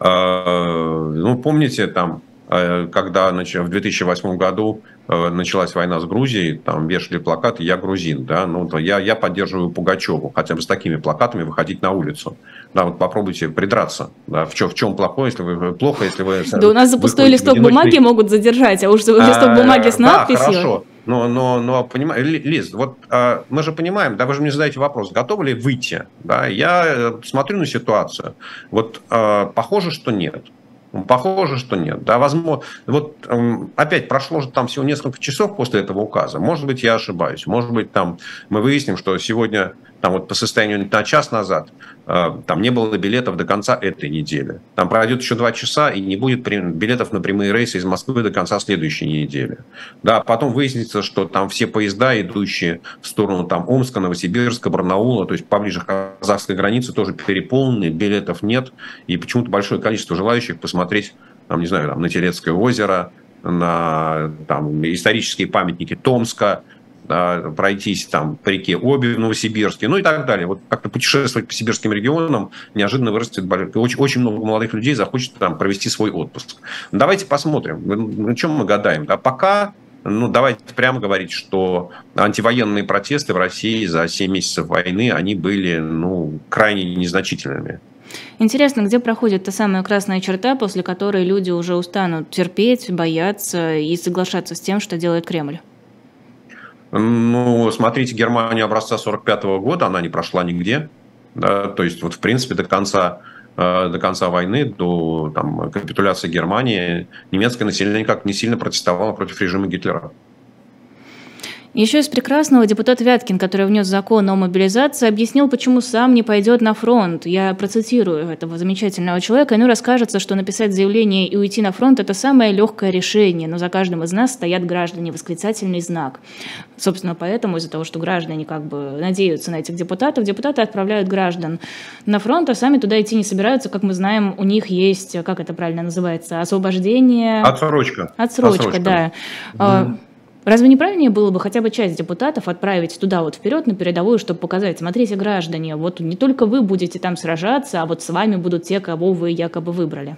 Э, ну, помните, там, когда в 2008 году началась война с Грузией, там вешали плакаты «Я грузин», да, ну, то я, я поддерживаю Пугачеву, хотя бы с такими плакатами выходить на улицу. Да, вот попробуйте придраться. Да, в, чем, в чем плохое, если вы плохо, если вы... Да у нас за пустой листок бумаги могут задержать, а уж за листок а, бумаги с надписью... Да, хорошо. Но, но, но понимаю, Лиз, вот а, мы же понимаем, да, вы же мне задаете вопрос, готовы ли выйти? Да, я э, смотрю на ситуацию. Вот похоже, что нет. Похоже, что нет. Да, возможно, вот эм, опять прошло же там всего несколько часов после этого указа. Может быть, я ошибаюсь. Может быть, там мы выясним, что сегодня там вот по состоянию на час назад э, там не было билетов до конца этой недели. Там пройдет еще два часа, и не будет билетов на прямые рейсы из Москвы до конца следующей недели. Да, потом выяснится, что там все поезда, идущие в сторону там Омска, Новосибирска, Барнаула, то есть поближе к казахской границе, тоже переполнены, билетов нет, и почему-то большое количество желающих посмотреть, там, не знаю, там, на Телецкое озеро, на там, исторические памятники Томска, пройтись там по реке Оби в Новосибирске, ну и так далее. Вот как-то путешествовать по сибирским регионам неожиданно вырастет, очень, очень много молодых людей захочет там провести свой отпуск. Давайте посмотрим, на чем мы гадаем. А пока ну, давайте прямо говорить, что антивоенные протесты в России за 7 месяцев войны, они были, ну, крайне незначительными. Интересно, где проходит та самая красная черта, после которой люди уже устанут терпеть, бояться и соглашаться с тем, что делает Кремль? Ну, смотрите, Германия образца 45 года, она не прошла нигде. Да, то есть, вот, в принципе, до конца, э, до конца войны, до там, капитуляции Германии, немецкое население как не сильно протестовало против режима Гитлера. Еще из прекрасного депутат Вяткин, который внес закон о мобилизации, объяснил, почему сам не пойдет на фронт. Я процитирую этого замечательного человека. Ему расскажется, что написать заявление и уйти на фронт – это самое легкое решение, но за каждым из нас стоят граждане, восклицательный знак. Собственно, поэтому из-за того, что граждане как бы надеются на этих депутатов, депутаты отправляют граждан на фронт, а сами туда идти не собираются. Как мы знаем, у них есть, как это правильно называется, освобождение... Отсрочка. Отсрочка, Отсрочка. да. Mm. Разве не правильнее было бы хотя бы часть депутатов отправить туда вот вперед на передовую, чтобы показать, смотрите, граждане, вот не только вы будете там сражаться, а вот с вами будут те, кого вы якобы выбрали?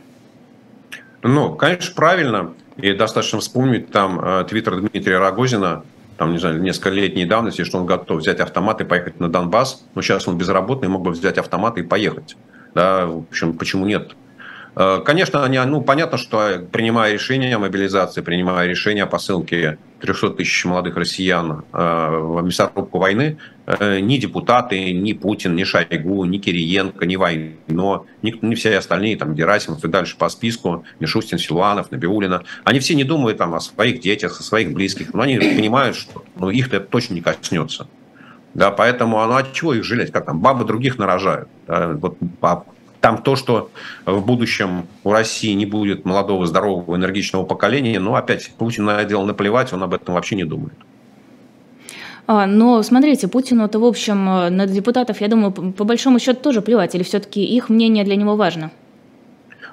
Ну, конечно, правильно. И достаточно вспомнить там э, твиттер Дмитрия Рогозина, там, не знаю, несколько летней давности, что он готов взять автомат и поехать на Донбасс. Но сейчас он безработный, мог бы взять автомат и поехать. Да, в общем, почему нет? Э, конечно, они, ну, понятно, что принимая решение о мобилизации, принимая решение о посылке 300 тысяч молодых россиян э, в мясорубку войны, э, ни депутаты, ни Путин, ни Шойгу, ни Кириенко, ни Войно, ни, ни все остальные, там, Герасимов и дальше по списку, Мишустин, Силуанов, Набиулина, они все не думают там, о своих детях, о своих близких, но они понимают, что ну, их это точно не коснется. Да, поэтому, ну, от чего их жалеть? Как там, бабы других нарожают. Да? Вот, там то, что в будущем у России не будет молодого, здорового, энергичного поколения, ну, опять, Путин на это дело наплевать, он об этом вообще не думает. А, но смотрите, Путину-то, в общем, на депутатов, я думаю, по большому счету тоже плевать, или все-таки их мнение для него важно?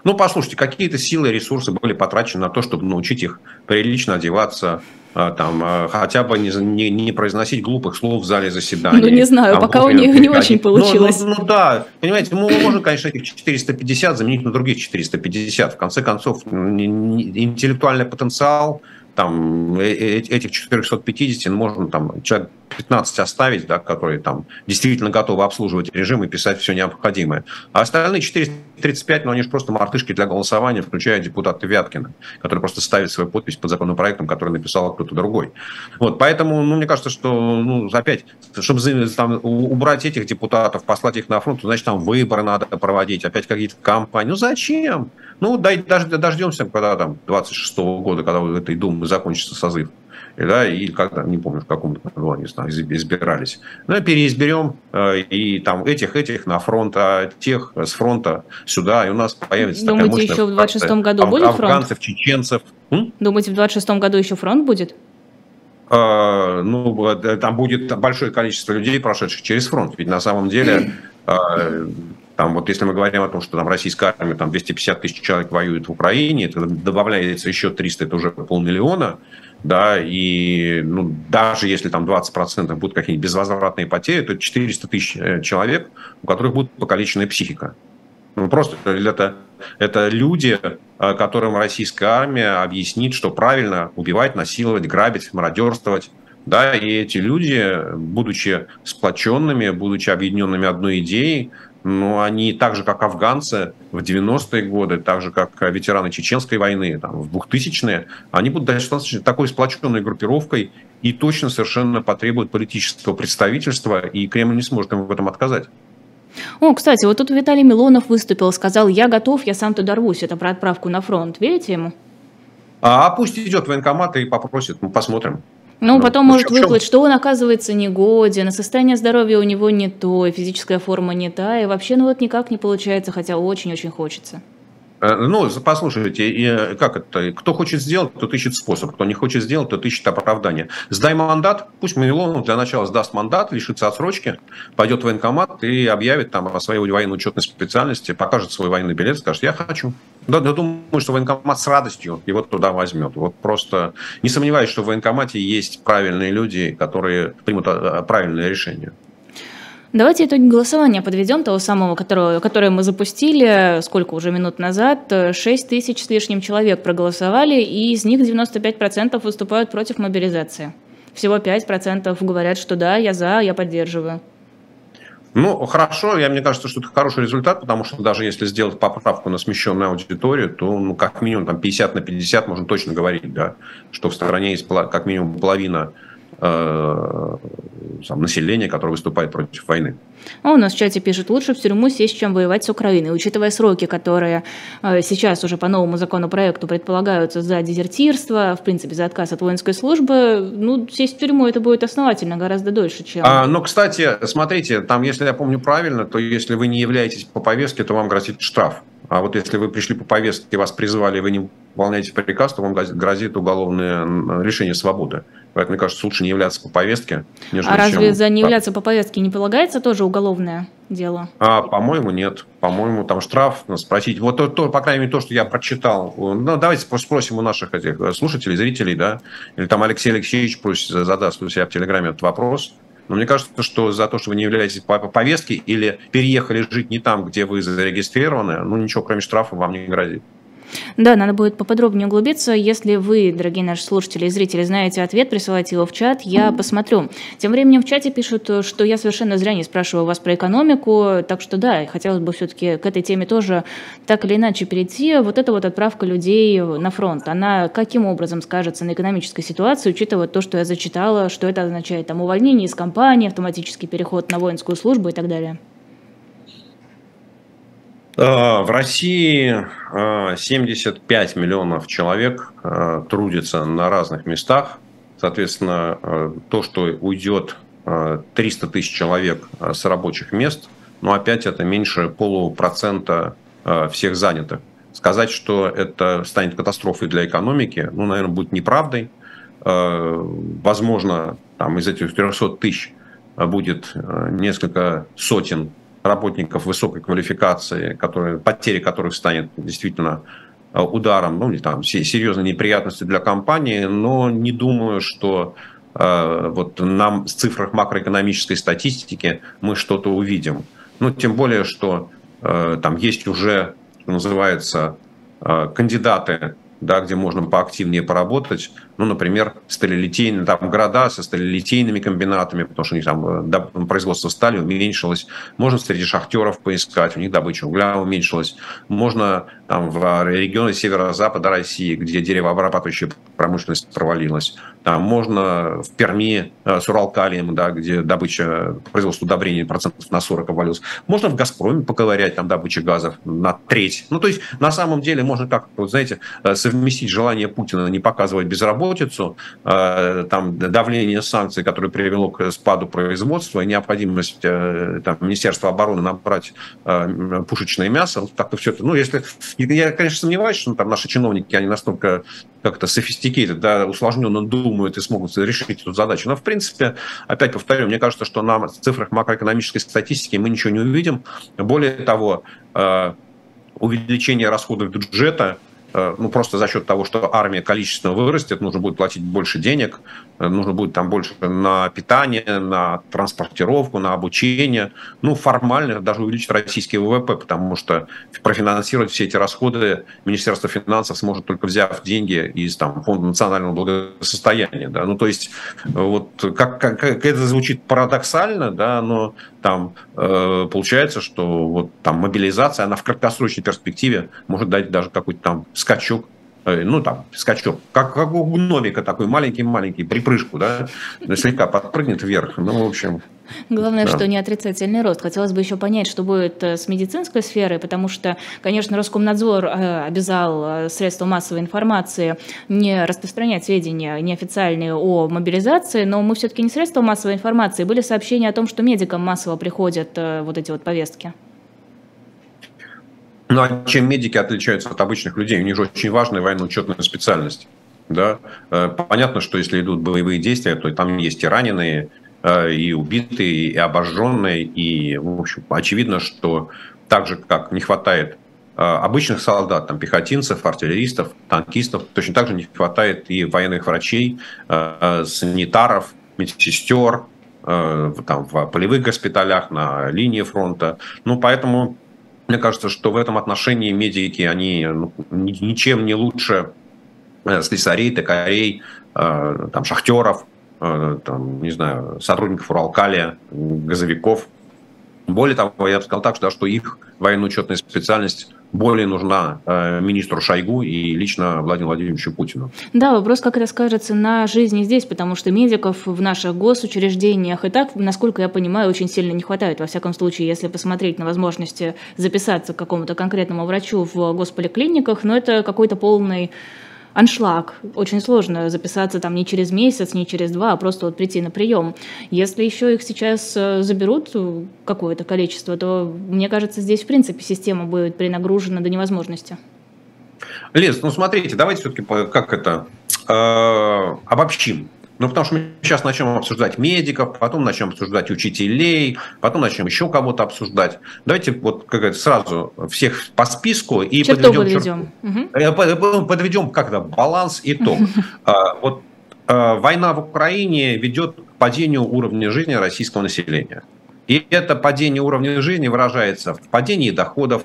Ну, послушайте, какие-то силы и ресурсы были потрачены на то, чтобы научить их прилично одеваться, а, там, а, хотя бы не, не, не произносить глупых слов в зале заседания. Ну, не знаю, там, пока у них не очень получилось. Ну, ну, ну да, понимаете, мы можем, конечно, этих 450 заменить на других 450. В конце концов, интеллектуальный потенциал там, э, э, этих 450 можно там человек 15 оставить, да, которые там действительно готовы обслуживать режим и писать все необходимое. А остальные 435, ну, они же просто мартышки для голосования, включая депутата Вяткина, который просто ставит свою подпись под законопроектом, который написал кто-то другой. Вот, поэтому, ну, мне кажется, что, ну, опять, чтобы там, убрать этих депутатов, послать их на фронт, значит, там выборы надо проводить, опять какие-то кампании. Ну, зачем? Ну, дождемся, когда там 26 -го года, когда вот этой Думы закончится созыв да, и когда, не помню, в каком году не знаю, избирались. Ну, переизберем э, и там этих, этих на фронт, а тех с фронта сюда, и у нас появится Думаете, такая еще в 26 году будет фронт? Афганцев, чеченцев. М? Думаете, в 26 году еще фронт будет? Uh, ну, там будет большое количество людей, прошедших через фронт. Ведь на самом деле, uh, <clears throat> там вот если мы говорим о том, что там российская армия, там 250 тысяч человек воюет в Украине, это добавляется еще 300, это уже полмиллиона да, и ну, даже если там 20% будут какие-нибудь безвозвратные потери, то это 400 тысяч э, человек, у которых будет покалеченная психика. Ну, просто это, это люди, э, которым российская армия объяснит, что правильно убивать, насиловать, грабить, мародерствовать. Да, и эти люди, будучи сплоченными, будучи объединенными одной идеей, но они так же, как афганцы в 90-е годы, так же, как ветераны Чеченской войны там, в 2000-е, они будут достаточно такой сплоченной группировкой и точно совершенно потребуют политического представительства, и Кремль не сможет им в этом отказать. О, кстати, вот тут Виталий Милонов выступил, сказал, я готов, я сам туда рвусь. Это про отправку на фронт. Верите ему? А пусть идет в военкомат и попросит, мы посмотрим. Ну, потом ну, может выплыть, что он оказывается негоден, состояние здоровья у него не то, физическая форма не та, и вообще, ну вот никак не получается, хотя очень-очень хочется. Э, ну, послушайте, э, как это? Кто хочет сделать, тот ищет способ. Кто не хочет сделать, тот ищет оправдание. Сдай мандат, пусть Милонов для начала сдаст мандат, лишится отсрочки, пойдет в военкомат и объявит там о своей военно-учетной специальности, покажет свой военный билет, скажет, я хочу. Да, я думаю, что военкомат с радостью его туда возьмет. Вот просто не сомневаюсь, что в военкомате есть правильные люди, которые примут а, правильное решение. Давайте итоги голосования подведем, того самого, которого, которое мы запустили, сколько уже минут назад. 6 тысяч с лишним человек проголосовали, и из них 95% выступают против мобилизации. Всего 5% говорят, что да, я за, я поддерживаю. Ну, хорошо, я, мне кажется, что это хороший результат, потому что даже если сделать поправку на смещенную аудиторию, то, ну, как минимум, там 50 на 50 можно точно говорить, да, что в стране есть как минимум половина э, там, населения, которое выступает против войны. А у нас в чате пишут, лучше в тюрьму сесть, чем воевать с Украиной. Учитывая сроки, которые э, сейчас уже по новому законопроекту предполагаются за дезертирство, в принципе, за отказ от воинской службы, ну, сесть в тюрьму это будет основательно гораздо дольше, чем... А, но, кстати, смотрите, там, если я помню правильно, то если вы не являетесь по повестке, то вам грозит штраф. А вот если вы пришли по повестке, вас призвали, вы не выполняете приказ, то вам грозит уголовное решение свободы. Поэтому, мне кажется, лучше не являться по повестке. А разве за не являться по повестке не полагается тоже уголовное дело? А, по-моему, нет. По-моему, там штраф, ну, спросить. Вот то, то, по крайней мере, то, что я прочитал. Ну, давайте спросим у наших этих слушателей, зрителей, да, или там Алексей Алексеевич пусть задаст у себя в Телеграме этот вопрос. Но мне кажется, что за то, что вы не являетесь по повестке или переехали жить не там, где вы зарегистрированы, ну, ничего кроме штрафа вам не грозит. Да, надо будет поподробнее углубиться. Если вы, дорогие наши слушатели и зрители, знаете ответ, присылайте его в чат, я посмотрю. Тем временем в чате пишут, что я совершенно зря не спрашиваю вас про экономику, так что да, хотелось бы все-таки к этой теме тоже так или иначе перейти. Вот эта вот отправка людей на фронт, она каким образом скажется на экономической ситуации, учитывая то, что я зачитала, что это означает там увольнение из компании, автоматический переход на воинскую службу и так далее? Э, в России 75 э, миллионов человек э, трудится на разных местах. Соответственно, то, что уйдет 300 тысяч человек с рабочих мест, но опять это меньше полупроцента всех занятых. Сказать, что это станет катастрофой для экономики, ну, наверное, будет неправдой. Возможно, там из этих 300 тысяч будет несколько сотен работников высокой квалификации, которые, потери которых станет действительно Э, ударом, ну, или там серьезные неприятности для компании, но не думаю, что э, вот нам в цифрах макроэкономической статистики мы что-то увидим. Ну, тем более, что э, там есть уже, что называется, э, кандидаты да, где можно поактивнее поработать. Ну, например, сталелитейные, там города со сталелитейными комбинатами, потому что у них там э, производство стали уменьшилось. Можно среди шахтеров поискать, у них добыча угля уменьшилась. Можно там в регионы северо-запада России, где деревообрабатывающая промышленность провалилась. Там можно в Перми э, с Уралкалием, да, где добыча, производство удобрений процентов на 40 обвалилось. Можно в Газпроме поковырять, там добыча газов на треть. Ну, то есть, на самом деле, можно как, вот, знаете, э, совместить желание Путина не показывать безработицу, э, там, давление санкций, которое привело к спаду производства, и необходимость там, Министерства обороны набрать пушечное мясо. Так-то все это. Ну, если... Я, конечно, сомневаюсь, что там наши чиновники, они настолько как-то sophisticated, да, усложненно думают и смогут решить эту задачу. Но, в принципе, опять повторю, мне кажется, что на цифрах макроэкономической статистики мы ничего не увидим. Более того, э, увеличение расходов бюджета – Э, ну, просто за счет того, что армия количественно вырастет, нужно будет платить больше денег, э, нужно будет там больше на питание, на транспортировку, на обучение. Ну, формально даже увеличить российский ВВП, потому что профинансировать все эти расходы Министерство финансов сможет только взяв деньги из там, Фонда национального благосостояния. Да? Ну, то есть, э, вот как, как, как это звучит парадоксально, да, но там э, получается, что вот там мобилизация, она в краткосрочной перспективе может дать даже какой-то там скачок э, ну, там, скачок, как, как у гномика такой маленький-маленький, припрыжку, да, <laughs> слегка подпрыгнет вверх, ну, в общем... Главное, да. что не отрицательный рост. Хотелось бы еще понять, что будет э, с медицинской сферой, потому что, конечно, Роскомнадзор э, обязал средства массовой информации не распространять сведения неофициальные о мобилизации, но мы все-таки не средства массовой информации. Были сообщения о том, что медикам массово приходят вот эти вот повестки. Ну а чем медики отличаются от обычных людей? У них же очень важная военно-учетная специальность. Да? Э, понятно, что если идут боевые действия, то там есть и раненые, э, и убитые, и обожженные, и, в общем, очевидно, что так же, как не хватает э, обычных солдат, там, пехотинцев, артиллеристов, танкистов, точно так же не хватает и военных врачей, санитаров, медсестер, там, в полевых госпиталях, на линии фронта. Ну, поэтому мне кажется, что в этом отношении медики, они ну, ничем не лучше э, слесарей, токарей, э, там, шахтеров, э, там, не знаю, сотрудников Уралкалия, газовиков. Более того, я бы сказал так, что, что их военно-учетная специальность более нужна э, министру Шойгу и лично Владимиру Владимировичу Путину. Да, вопрос, как это скажется на жизни здесь, потому что медиков в наших госучреждениях и так, насколько я понимаю, очень сильно не хватает. Во всяком случае, если посмотреть на возможности записаться к какому-то конкретному врачу в госполиклиниках, но это какой-то полный аншлаг. Очень сложно записаться там не через месяц, не через два, а просто вот прийти на прием. Если еще их сейчас э, заберут э, какое-то количество, то, мне кажется, здесь, в принципе, система будет перенагружена до невозможности. Лиз, ну смотрите, давайте все-таки как это э, обобщим. Ну, потому что мы сейчас начнем обсуждать медиков, потом начнем обсуждать учителей, потом начнем еще кого-то обсуждать. Давайте вот как это, сразу всех по списку и Черту подведем, подведем. Угу. подведем как-то баланс, итог. <laughs> А, вот а, война в Украине ведет к падению уровня жизни российского населения. И это падение уровня жизни выражается в падении доходов,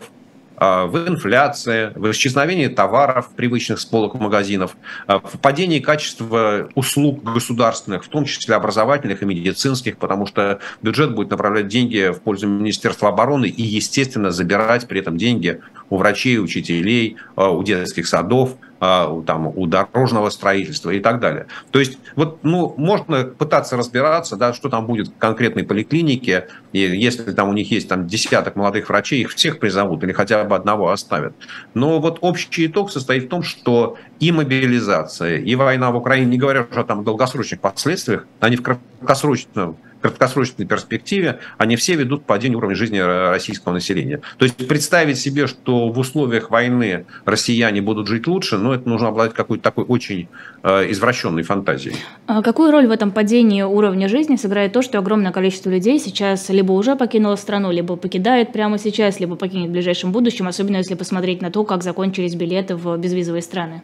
в инфляции, в исчезновении товаров привычных с полок магазинов, а, в падении качества услуг государственных, в том числе образовательных и медицинских, потому что бюджет будет направлять деньги в пользу Министерства обороны и, естественно, забирать при этом деньги у врачей, учителей, а, у детских садов – а, там, у дорожного строительства и так далее. То есть вот, ну, можно пытаться разбираться, да, что там будет в конкретной поликлинике, и если там у них есть там десяток молодых врачей, их всех призовут или хотя бы одного оставят. Но вот общий итог состоит в том, что и мобилизация, и война в Украине, не говоря уже о там долгосрочных последствиях, они в краткосрочном краткосрочной перспективе, они все ведут к падению уровня жизни российского населения. То есть представить себе, что в условиях войны россияне будут жить лучше, ну, это нужно обладать какой-то такой очень э, извращенной фантазией. А какую роль в этом падении уровня жизни сыграет то, что огромное количество людей сейчас либо уже покинуло страну, либо покидает прямо сейчас, либо покинет в ближайшем будущем, особенно если посмотреть на то, как закончились билеты в безвизовые страны?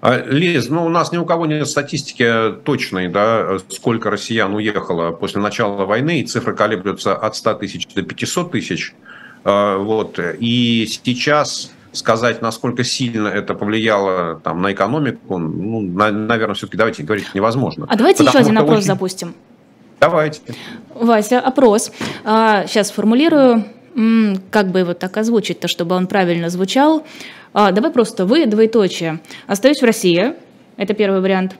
А, Лиз, ну у нас ни у кого нет статистики точной, да, сколько россиян уехало после начала войны, и цифры колеблются от 100 тысяч до 500 тысяч. А, вот. И сейчас сказать, насколько сильно это повлияло там, на экономику, ну, на, наверное, все-таки давайте говорить невозможно. А давайте еще один опрос очень... запустим. Давайте. Вася, опрос. А, сейчас формулирую, как бы его так озвучить-то, чтобы он правильно звучал. А, давай просто вы, двоеточие. Остаюсь в России. Это первый вариант.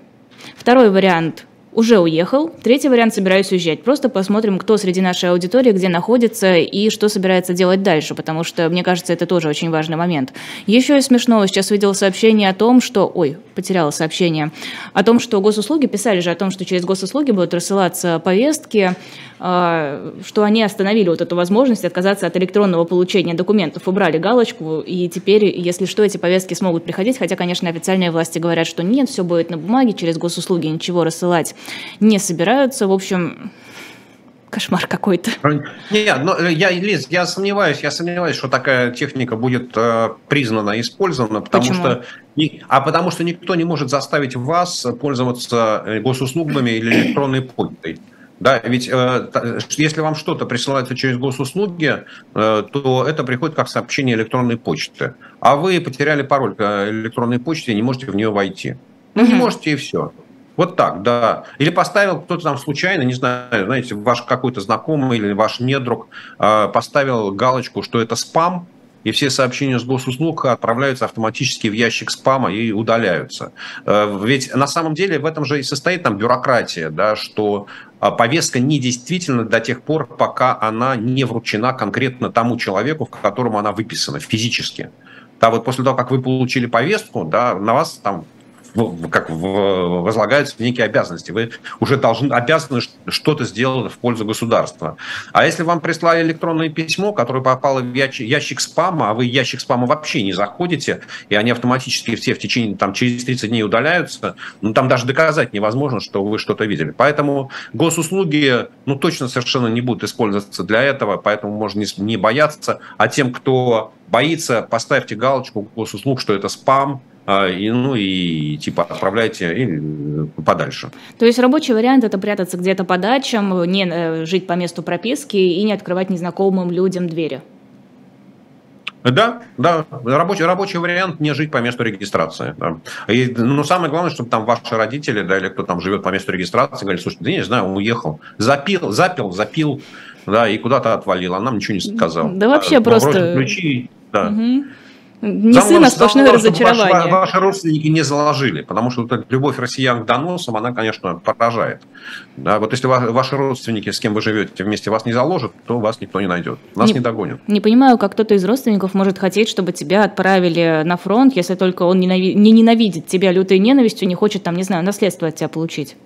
Второй вариант уже уехал. Третий вариант собираюсь уезжать. Просто посмотрим, кто среди нашей аудитории, где находится и что собирается делать дальше, потому что, мне кажется, это тоже очень важный момент. Еще и смешно, сейчас видел сообщение о том, что... Ой, потеряла сообщение. О том, что госуслуги, писали же о том, что через госуслуги будут рассылаться повестки, что они остановили вот эту возможность отказаться от электронного получения документов, убрали галочку, и теперь, если что, эти повестки смогут приходить, хотя, конечно, официальные власти говорят, что нет, все будет на бумаге, через госуслуги ничего рассылать не собираются. В общем, кошмар какой-то. Нет, но э, я, Лиз, я сомневаюсь, я сомневаюсь, что такая техника будет э, признана, использована, потому Почему? что а потому что никто не может заставить вас пользоваться э, госуслугами или электронной почтой. Да, ведь э, если вам что-то присылается через госуслуги, э, то это приходит как сообщение электронной почты. А вы потеряли пароль к электронной почте и не можете в нее войти. Ну, не можете и все. Вот так, да. Или поставил кто-то там случайно, не знаю, знаете, ваш какой-то знакомый или ваш недруг э, поставил галочку, что это спам, и все сообщения с госуслуг отправляются автоматически в ящик спама и удаляются. Э, ведь на самом деле в этом же и состоит там бюрократия, да, что а, повестка недействительна до тех пор, пока она не вручена конкретно тому человеку, в которому она выписана физически. Да, вот после того, как вы получили повестку, да, на вас там как возлагаются некие обязанности. Вы уже должны, обязаны что-то сделать в пользу государства. А если вам прислали электронное письмо, которое попало в ящик спама, а вы ящик спама вообще не заходите, и они автоматически все в течение, там, через 30 дней удаляются, ну, там даже доказать невозможно, что вы что-то видели. Поэтому госуслуги, ну, точно совершенно не будут использоваться для этого, поэтому можно не бояться. А тем, кто боится, поставьте галочку госуслуг, что это спам, и, ну и типа отправляйте и э, подальше. То есть рабочий вариант это прятаться где-то по дачам, не э, жить по месту прописки и не открывать незнакомым людям двери. Да, да, рабочий, рабочий вариант не жить по месту регистрации. Да. И, ну, самое главное, чтобы там ваши родители, да, или кто там живет по месту регистрации, говорили, слушай, да я не знаю, он уехал, запил, запил, запил, да, и куда-то отвалил, а нам ничего не сказал. Да вообще а, просто... Ключи, да. Угу. Не сын, а сплошное разочарование. Ваши, ваши родственники не заложили, потому что вот любовь россиян к доносам, она, конечно, поражает. Да, вот если ваши родственники, с кем вы живете, вместе вас не заложат, то вас никто не найдет, нас не, не догонят. Не понимаю, как кто-то из родственников может хотеть, чтобы тебя отправили на фронт, если только он ненави- не ненавидит тебя лютой ненавистью, не хочет, там, не знаю, наследство от тебя получить.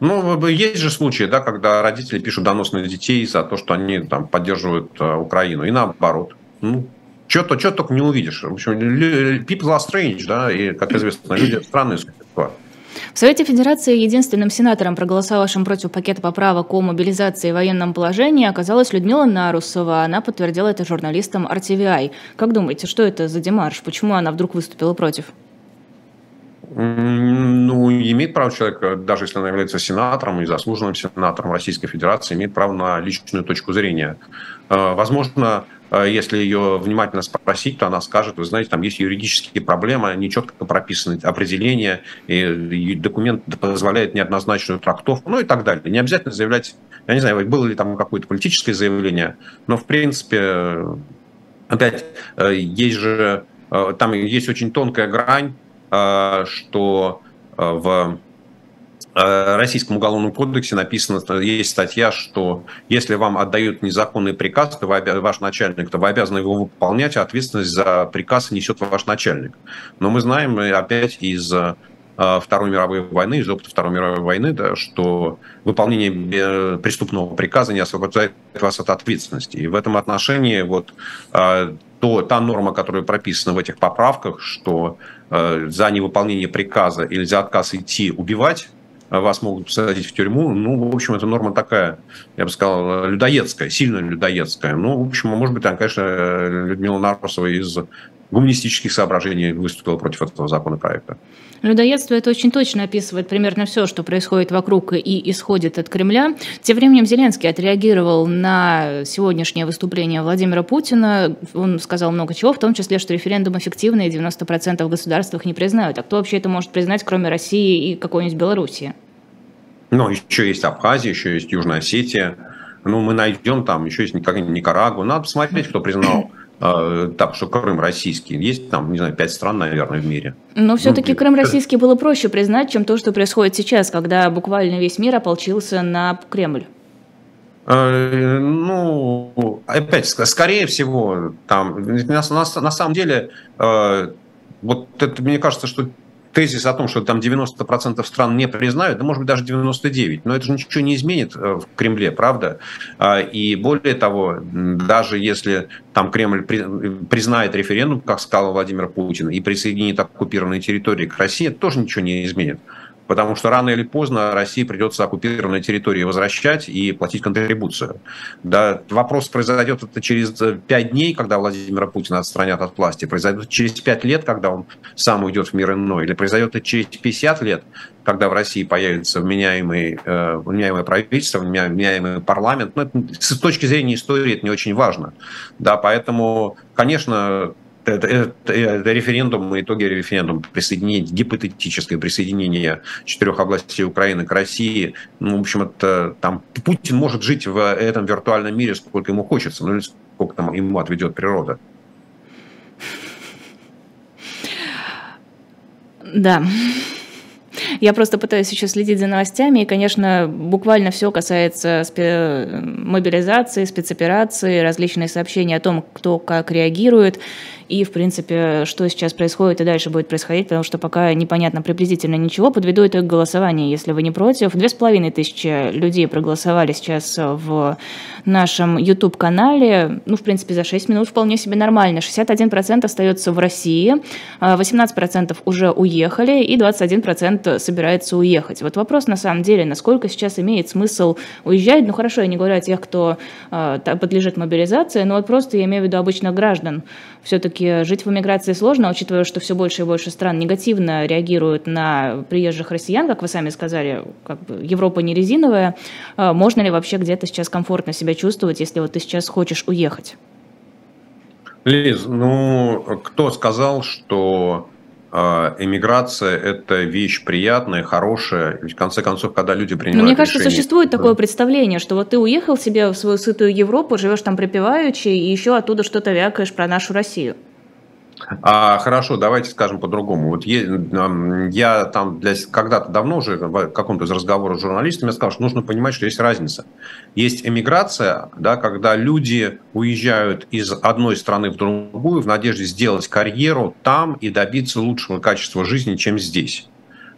Ну, есть же случаи, да, когда родители пишут донос на детей за то, что они там поддерживают э, Украину, и наоборот. Ну, что-то, что только не увидишь. В общем, people are strange, да, и, как известно, люди странные существа. В Совете Федерации единственным сенатором, проголосовавшим против пакета поправок о мобилизации и военном положении, оказалась Людмила Нарусова. Она подтвердила это журналистам RTVI. Как думаете, что это за демарш? Почему она вдруг выступила против? Ну, имеет право человек, даже если он является сенатором и заслуженным сенатором Российской Федерации, имеет право на личную точку зрения. Э, возможно, э, если ее внимательно спросить, то она скажет, вы знаете, там есть юридические проблемы, они четко прописаны, определения, и документ позволяет неоднозначную трактовку, ну и так далее. Не обязательно заявлять, я не знаю, было ли там какое-то политическое заявление, но в принципе, опять, э, есть же, там есть очень тонкая грань, что в Э, Российском уголовном кодексе написано, есть статья, что если вам отдают незаконный приказ, то вы, ваш начальник, то вы обязаны его выполнять, а ответственность за приказ несет ваш начальник. Но мы знаем опять из э, Второй мировой войны, из опыта Второй мировой войны, да, что выполнение э, преступного приказа не освобождает вас от ответственности. И в этом отношении вот то, та норма, которая прописана в этих поправках, что за невыполнение приказа или за отказ идти убивать, вас могут посадить в тюрьму. Ну, в общем, это норма такая, я бы сказал, людоедская, сильно людоедская. Ну, в общем, может быть, там, конечно, Людмила Нарусова из гуманистических соображений выступила против этого законопроекта. Людоедство это очень точно описывает примерно все, что происходит вокруг и исходит от Кремля. Тем временем Зеленский отреагировал на сегодняшнее выступление Владимира Путина. Он сказал много чего, в том числе, что референдум эффективный, и 90% государств их не признают. А кто вообще это может признать, кроме России и какой-нибудь Белоруссии? Ну, еще есть Абхазия, еще есть Южная Осетия. Ну, мы найдем там, еще есть Никарагуа. Надо посмотреть, кто признал а, так что Крым российский. Есть там, не знаю, пять стран, наверное, в мире. Но все-таки ну, Крым российский было проще признать, чем то, что происходит сейчас, когда буквально весь мир ополчился на Кремль. А, ну, опять, скорее всего, там, на, на, на самом деле, э, вот это, мне кажется, что тезис о том, что там 90% стран не признают, да может быть даже 99%, но это же ничего не изменит э, в Кремле, правда? А, и более того, даже если там Кремль признает референдум, как сказал Владимир Путин, и присоединит оккупированные территории к России, это тоже ничего не изменит. Потому что рано или поздно России придется оккупированные территории возвращать и платить контрибуцию. Да, вопрос произойдет это через пять дней, когда Владимира Путина отстранят от власти, произойдет через пять лет, когда он сам уйдет в мир иной, или произойдет это через 50 лет, когда в России появится вменяемый, э, вменяемое правительство, вменяемый парламент. Но это, с точки зрения истории это не очень важно. Да, поэтому, конечно, это, это, это референдум, итоги референдума, присоединение, гипотетическое присоединение четырех областей Украины к России, ну, в общем, это там Путин может жить в этом виртуальном мире сколько ему хочется, ну или сколько там ему отведет природа. Да. Я просто пытаюсь еще следить за новостями, и, конечно, буквально все касается спе- мобилизации, спецоперации, различные сообщения о том, кто как реагирует и, в принципе, что сейчас происходит и дальше будет происходить, потому что пока непонятно приблизительно ничего. Подведу итог голосования, если вы не против. Две с половиной тысячи людей проголосовали сейчас в нашем YouTube-канале. Ну, в принципе, за 6 минут вполне себе нормально. 61% остается в России, 18% уже уехали и 21% собирается уехать. Вот вопрос на самом деле, насколько сейчас имеет смысл уезжать. Ну, хорошо, я не говорю о тех, кто э, подлежит мобилизации, но вот просто я имею в виду обычных граждан. Все-таки все-таки жить в эмиграции сложно, учитывая, что все больше и больше стран негативно реагируют на приезжих россиян, как вы сами сказали, как бы Европа не резиновая. А можно ли вообще где-то сейчас комфортно себя чувствовать, если вот ты сейчас хочешь уехать? Лиз, ну кто сказал, что эмиграция – это вещь приятная, хорошая. Ведь в конце концов, когда люди принимают Но мне кажется, решение... существует такое представление, что вот ты уехал себе в свою сытую Европу, живешь там припеваючи, и еще оттуда что-то вякаешь про нашу Россию. А, хорошо, давайте скажем по-другому. Вот я, я там для, когда-то давно уже в каком-то из разговоров с журналистами сказал, что нужно понимать, что есть разница. Есть эмиграция, да, когда люди уезжают из одной страны в другую в надежде сделать карьеру там и добиться лучшего качества жизни, чем здесь.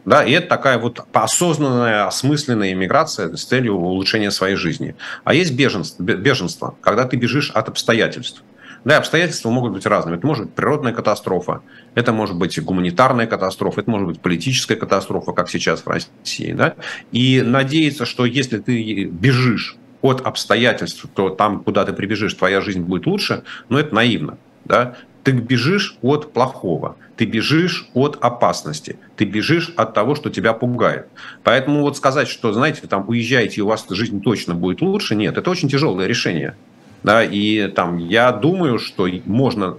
Да, и это такая вот осознанная, осмысленная иммиграция с целью улучшения своей жизни. А есть беженство, беженство когда ты бежишь от обстоятельств. Да, обстоятельства могут быть разными. Это может быть природная катастрофа, это может быть гуманитарная катастрофа, это может быть политическая катастрофа, как сейчас в России. Да? И надеяться, что если ты бежишь от обстоятельств, то там, куда ты прибежишь, твоя жизнь будет лучше, но это наивно. Да? Ты бежишь от плохого, ты бежишь от опасности, ты бежишь от того, что тебя пугает. Поэтому вот сказать, что, знаете, там уезжаете, и у вас жизнь точно будет лучше, нет, это очень тяжелое решение. Да, и там я думаю, что можно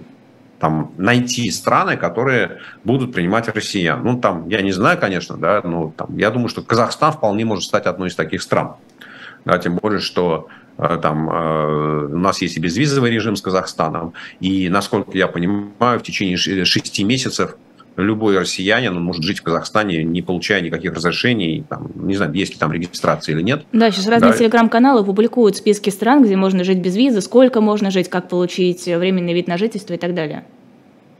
там найти страны, которые будут принимать россиян. Ну, там, я не знаю, конечно, да, но там, я думаю, что Казахстан вполне может стать одной из таких стран. Да, тем более, что э, там э, у нас есть и безвизовый режим с Казахстаном, и, насколько я понимаю, в течение шести месяцев любой россиянин он может жить в Казахстане, не получая никаких разрешений, там, не знаю, есть ли там регистрация или нет. Да, сейчас разные да. телеграм-каналы публикуют списки стран, где можно жить без визы, сколько можно жить, как получить временный вид на жительство и так далее.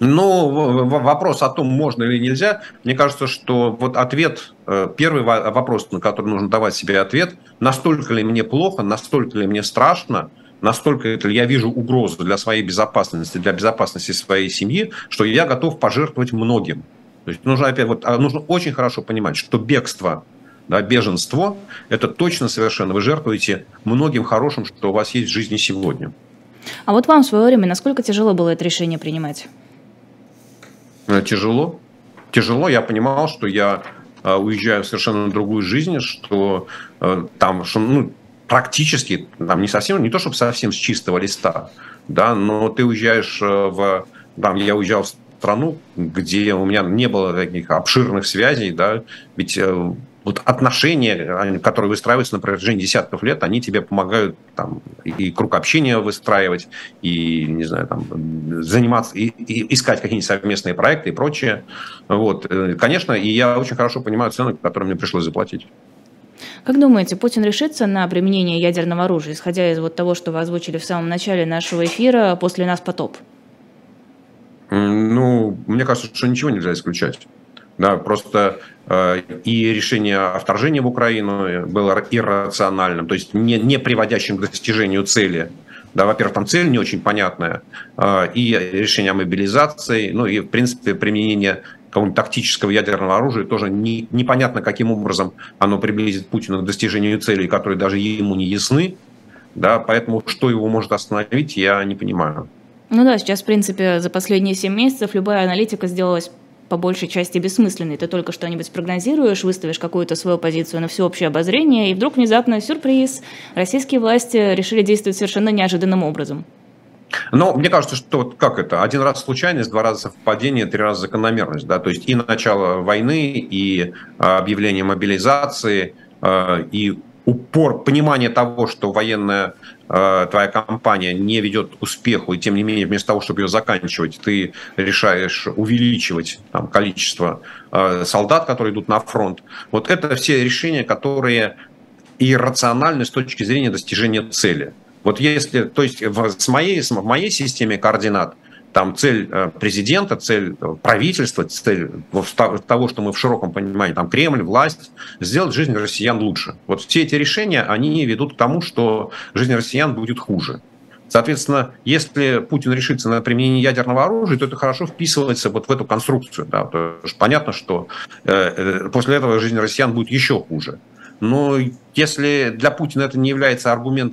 Ну, вопрос о том, можно или нельзя, мне кажется, что вот ответ, э, первый вопрос, на который нужно давать себе ответ, настолько ли мне плохо, настолько ли мне страшно, настолько ли я вижу угрозу для своей безопасности, для безопасности своей семьи, что я готов пожертвовать многим. То есть нужно опять вот а нужно очень хорошо понимать, что бегство, да, беженство – это точно совершенно вы жертвуете многим хорошим, что у вас есть в жизни сегодня. А вот вам в свое время насколько тяжело было это решение принимать? Э, тяжело. Тяжело. Я понимал, что я э, уезжаю в совершенно другую жизнь, что э, там, что, ну, практически, там не совсем, не то чтобы совсем с чистого листа, да, но ты уезжаешь в, там, я уезжал в страну, где у меня не было таких обширных связей, да, ведь вот отношения, которые выстраиваются на протяжении десятков лет, они тебе помогают там, и круг общения выстраивать, и, не знаю, там, заниматься, и, и искать какие-нибудь совместные проекты и прочее. Вот. Э, конечно, и я очень хорошо понимаю цену, которую мне пришлось заплатить. Как думаете, Путин решится на применение ядерного оружия, исходя из вот того, что вы озвучили в самом начале нашего эфира, после нас потоп? Ну, мне кажется, что ничего нельзя исключать. Да, просто э, и решение о вторжении в Украину было иррациональным, то есть не, не приводящим к достижению цели. Да, во-первых, там цель не очень понятная, э, и решение о мобилизации, ну и, в принципе, применение какого-нибудь тактического ядерного оружия тоже не, непонятно, каким образом оно приблизит Путина к достижению целей, которые даже ему не ясны. Да, поэтому что его может остановить, я не понимаю. Ну да, сейчас, в принципе, за последние 7 месяцев любая аналитика сделалась по большей части бессмысленный. Ты только что-нибудь спрогнозируешь, выставишь какую-то свою позицию на всеобщее обозрение, и вдруг внезапно сюрприз. Российские власти решили действовать совершенно неожиданным образом. Но мне кажется, что как это? Один раз случайность, два раза совпадение, три раза закономерность. Да? То есть и начало войны, и а, объявление мобилизации, а, и упор, понимание того, что военная э, твоя компания не ведет к успеху, и тем не менее, вместо того, чтобы ее заканчивать, ты решаешь увеличивать там, количество солдат, которые идут на фронт. Вот это все решения, которые иррациональны с точки зрения достижения цели. Вот если, то есть в, с моей, в моей системе координат – там цель э, президента, цель э, правительства, цель того, что мы в широком понимании, там Кремль, власть, сделать жизнь россиян лучше. Вот все эти решения, они ведут к тому, что жизнь россиян будет хуже. Соответственно, если Путин решится на применение ядерного оружия, то это хорошо вписывается вот в эту конструкцию. Да. То есть понятно, что э, после этого жизнь россиян будет еще хуже. Но если для Путина это не является аргументом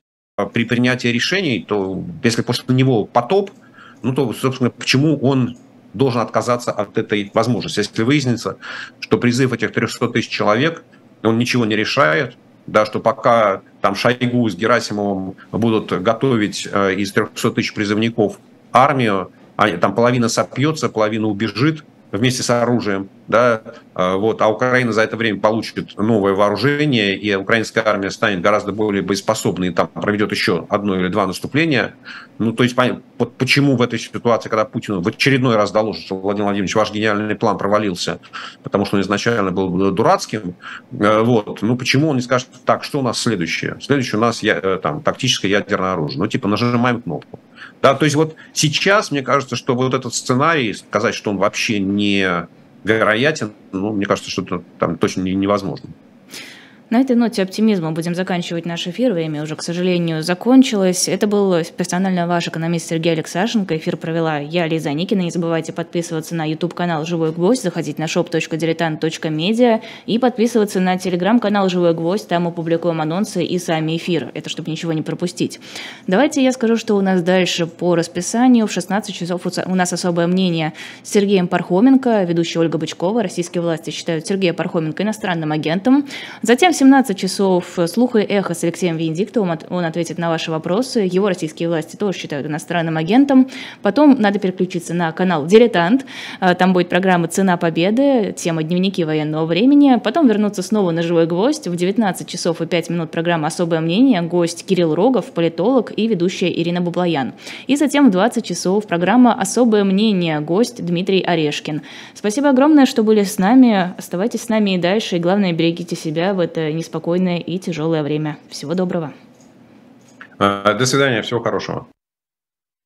при принятии решений, то если после него потоп – ну то, собственно, почему он должен отказаться от этой возможности. Если выяснится, что призыв этих 300 тысяч человек, он ничего не решает, да, что пока там Шойгу с Герасимовым будут готовить э, из 300 тысяч призывников армию, а, там половина сопьется, половина убежит вместе с оружием, да, а, вот, а Украина за это время получит новое вооружение, и украинская армия станет гораздо более боеспособной, и там проведет еще одно или два наступления. Ну, то есть, вот почему в этой ситуации, когда Путин в очередной раз доложит, что Владимир Владимирович, ваш гениальный план провалился, потому что он изначально был дурацким, э, вот, ну, почему он не скажет, так, что у нас следующее? Следующее у нас я, э, там, тактическое ядерное оружие. Ну, типа, нажимаем кнопку. Да, то есть вот сейчас, мне кажется, что вот этот сценарий, сказать, что он вообще не вероятен, ну, мне кажется, что это там точно невозможно. На этой ноте оптимизма будем заканчивать наш эфир. Время уже, к сожалению, закончилось. Это был персонально ваш экономист Сергей Алексашенко. Эфир провела я, Лиза Никина. Не забывайте подписываться на YouTube-канал «Живой гвоздь», заходить на shop.diletant.media и подписываться на телеграм-канал «Живой гвоздь». Там мы публикуем анонсы и сами эфиры. Это чтобы ничего не пропустить. Давайте я скажу, что у нас дальше по расписанию. В 16 часов у нас особое мнение с Сергеем Пархоменко, ведущая Ольга Бычкова. Российские власти считают Сергея Пархоменко иностранным агентом. Затем 17 часов «Слух и эхо» с Алексеем Венедиктовым. Он ответит на ваши вопросы. Его российские власти тоже считают иностранным агентом. Потом надо переключиться на канал «Дилетант». А, там будет программа «Цена победы», тема «Дневники военного времени». Потом вернуться снова на «Живой гвоздь». В 19 часов и 5 минут программа «Особое мнение». Гость Кирилл Рогов, политолог и ведущая Ирина Бублаян. И затем в 20 часов программа «Особое мнение». Гость Дмитрий Орешкин. Спасибо огромное, что были с нами. Оставайтесь с нами и дальше. И главное, берегите себя в это неспокойное и тяжелое время. Всего доброго. До свидания, всего хорошего.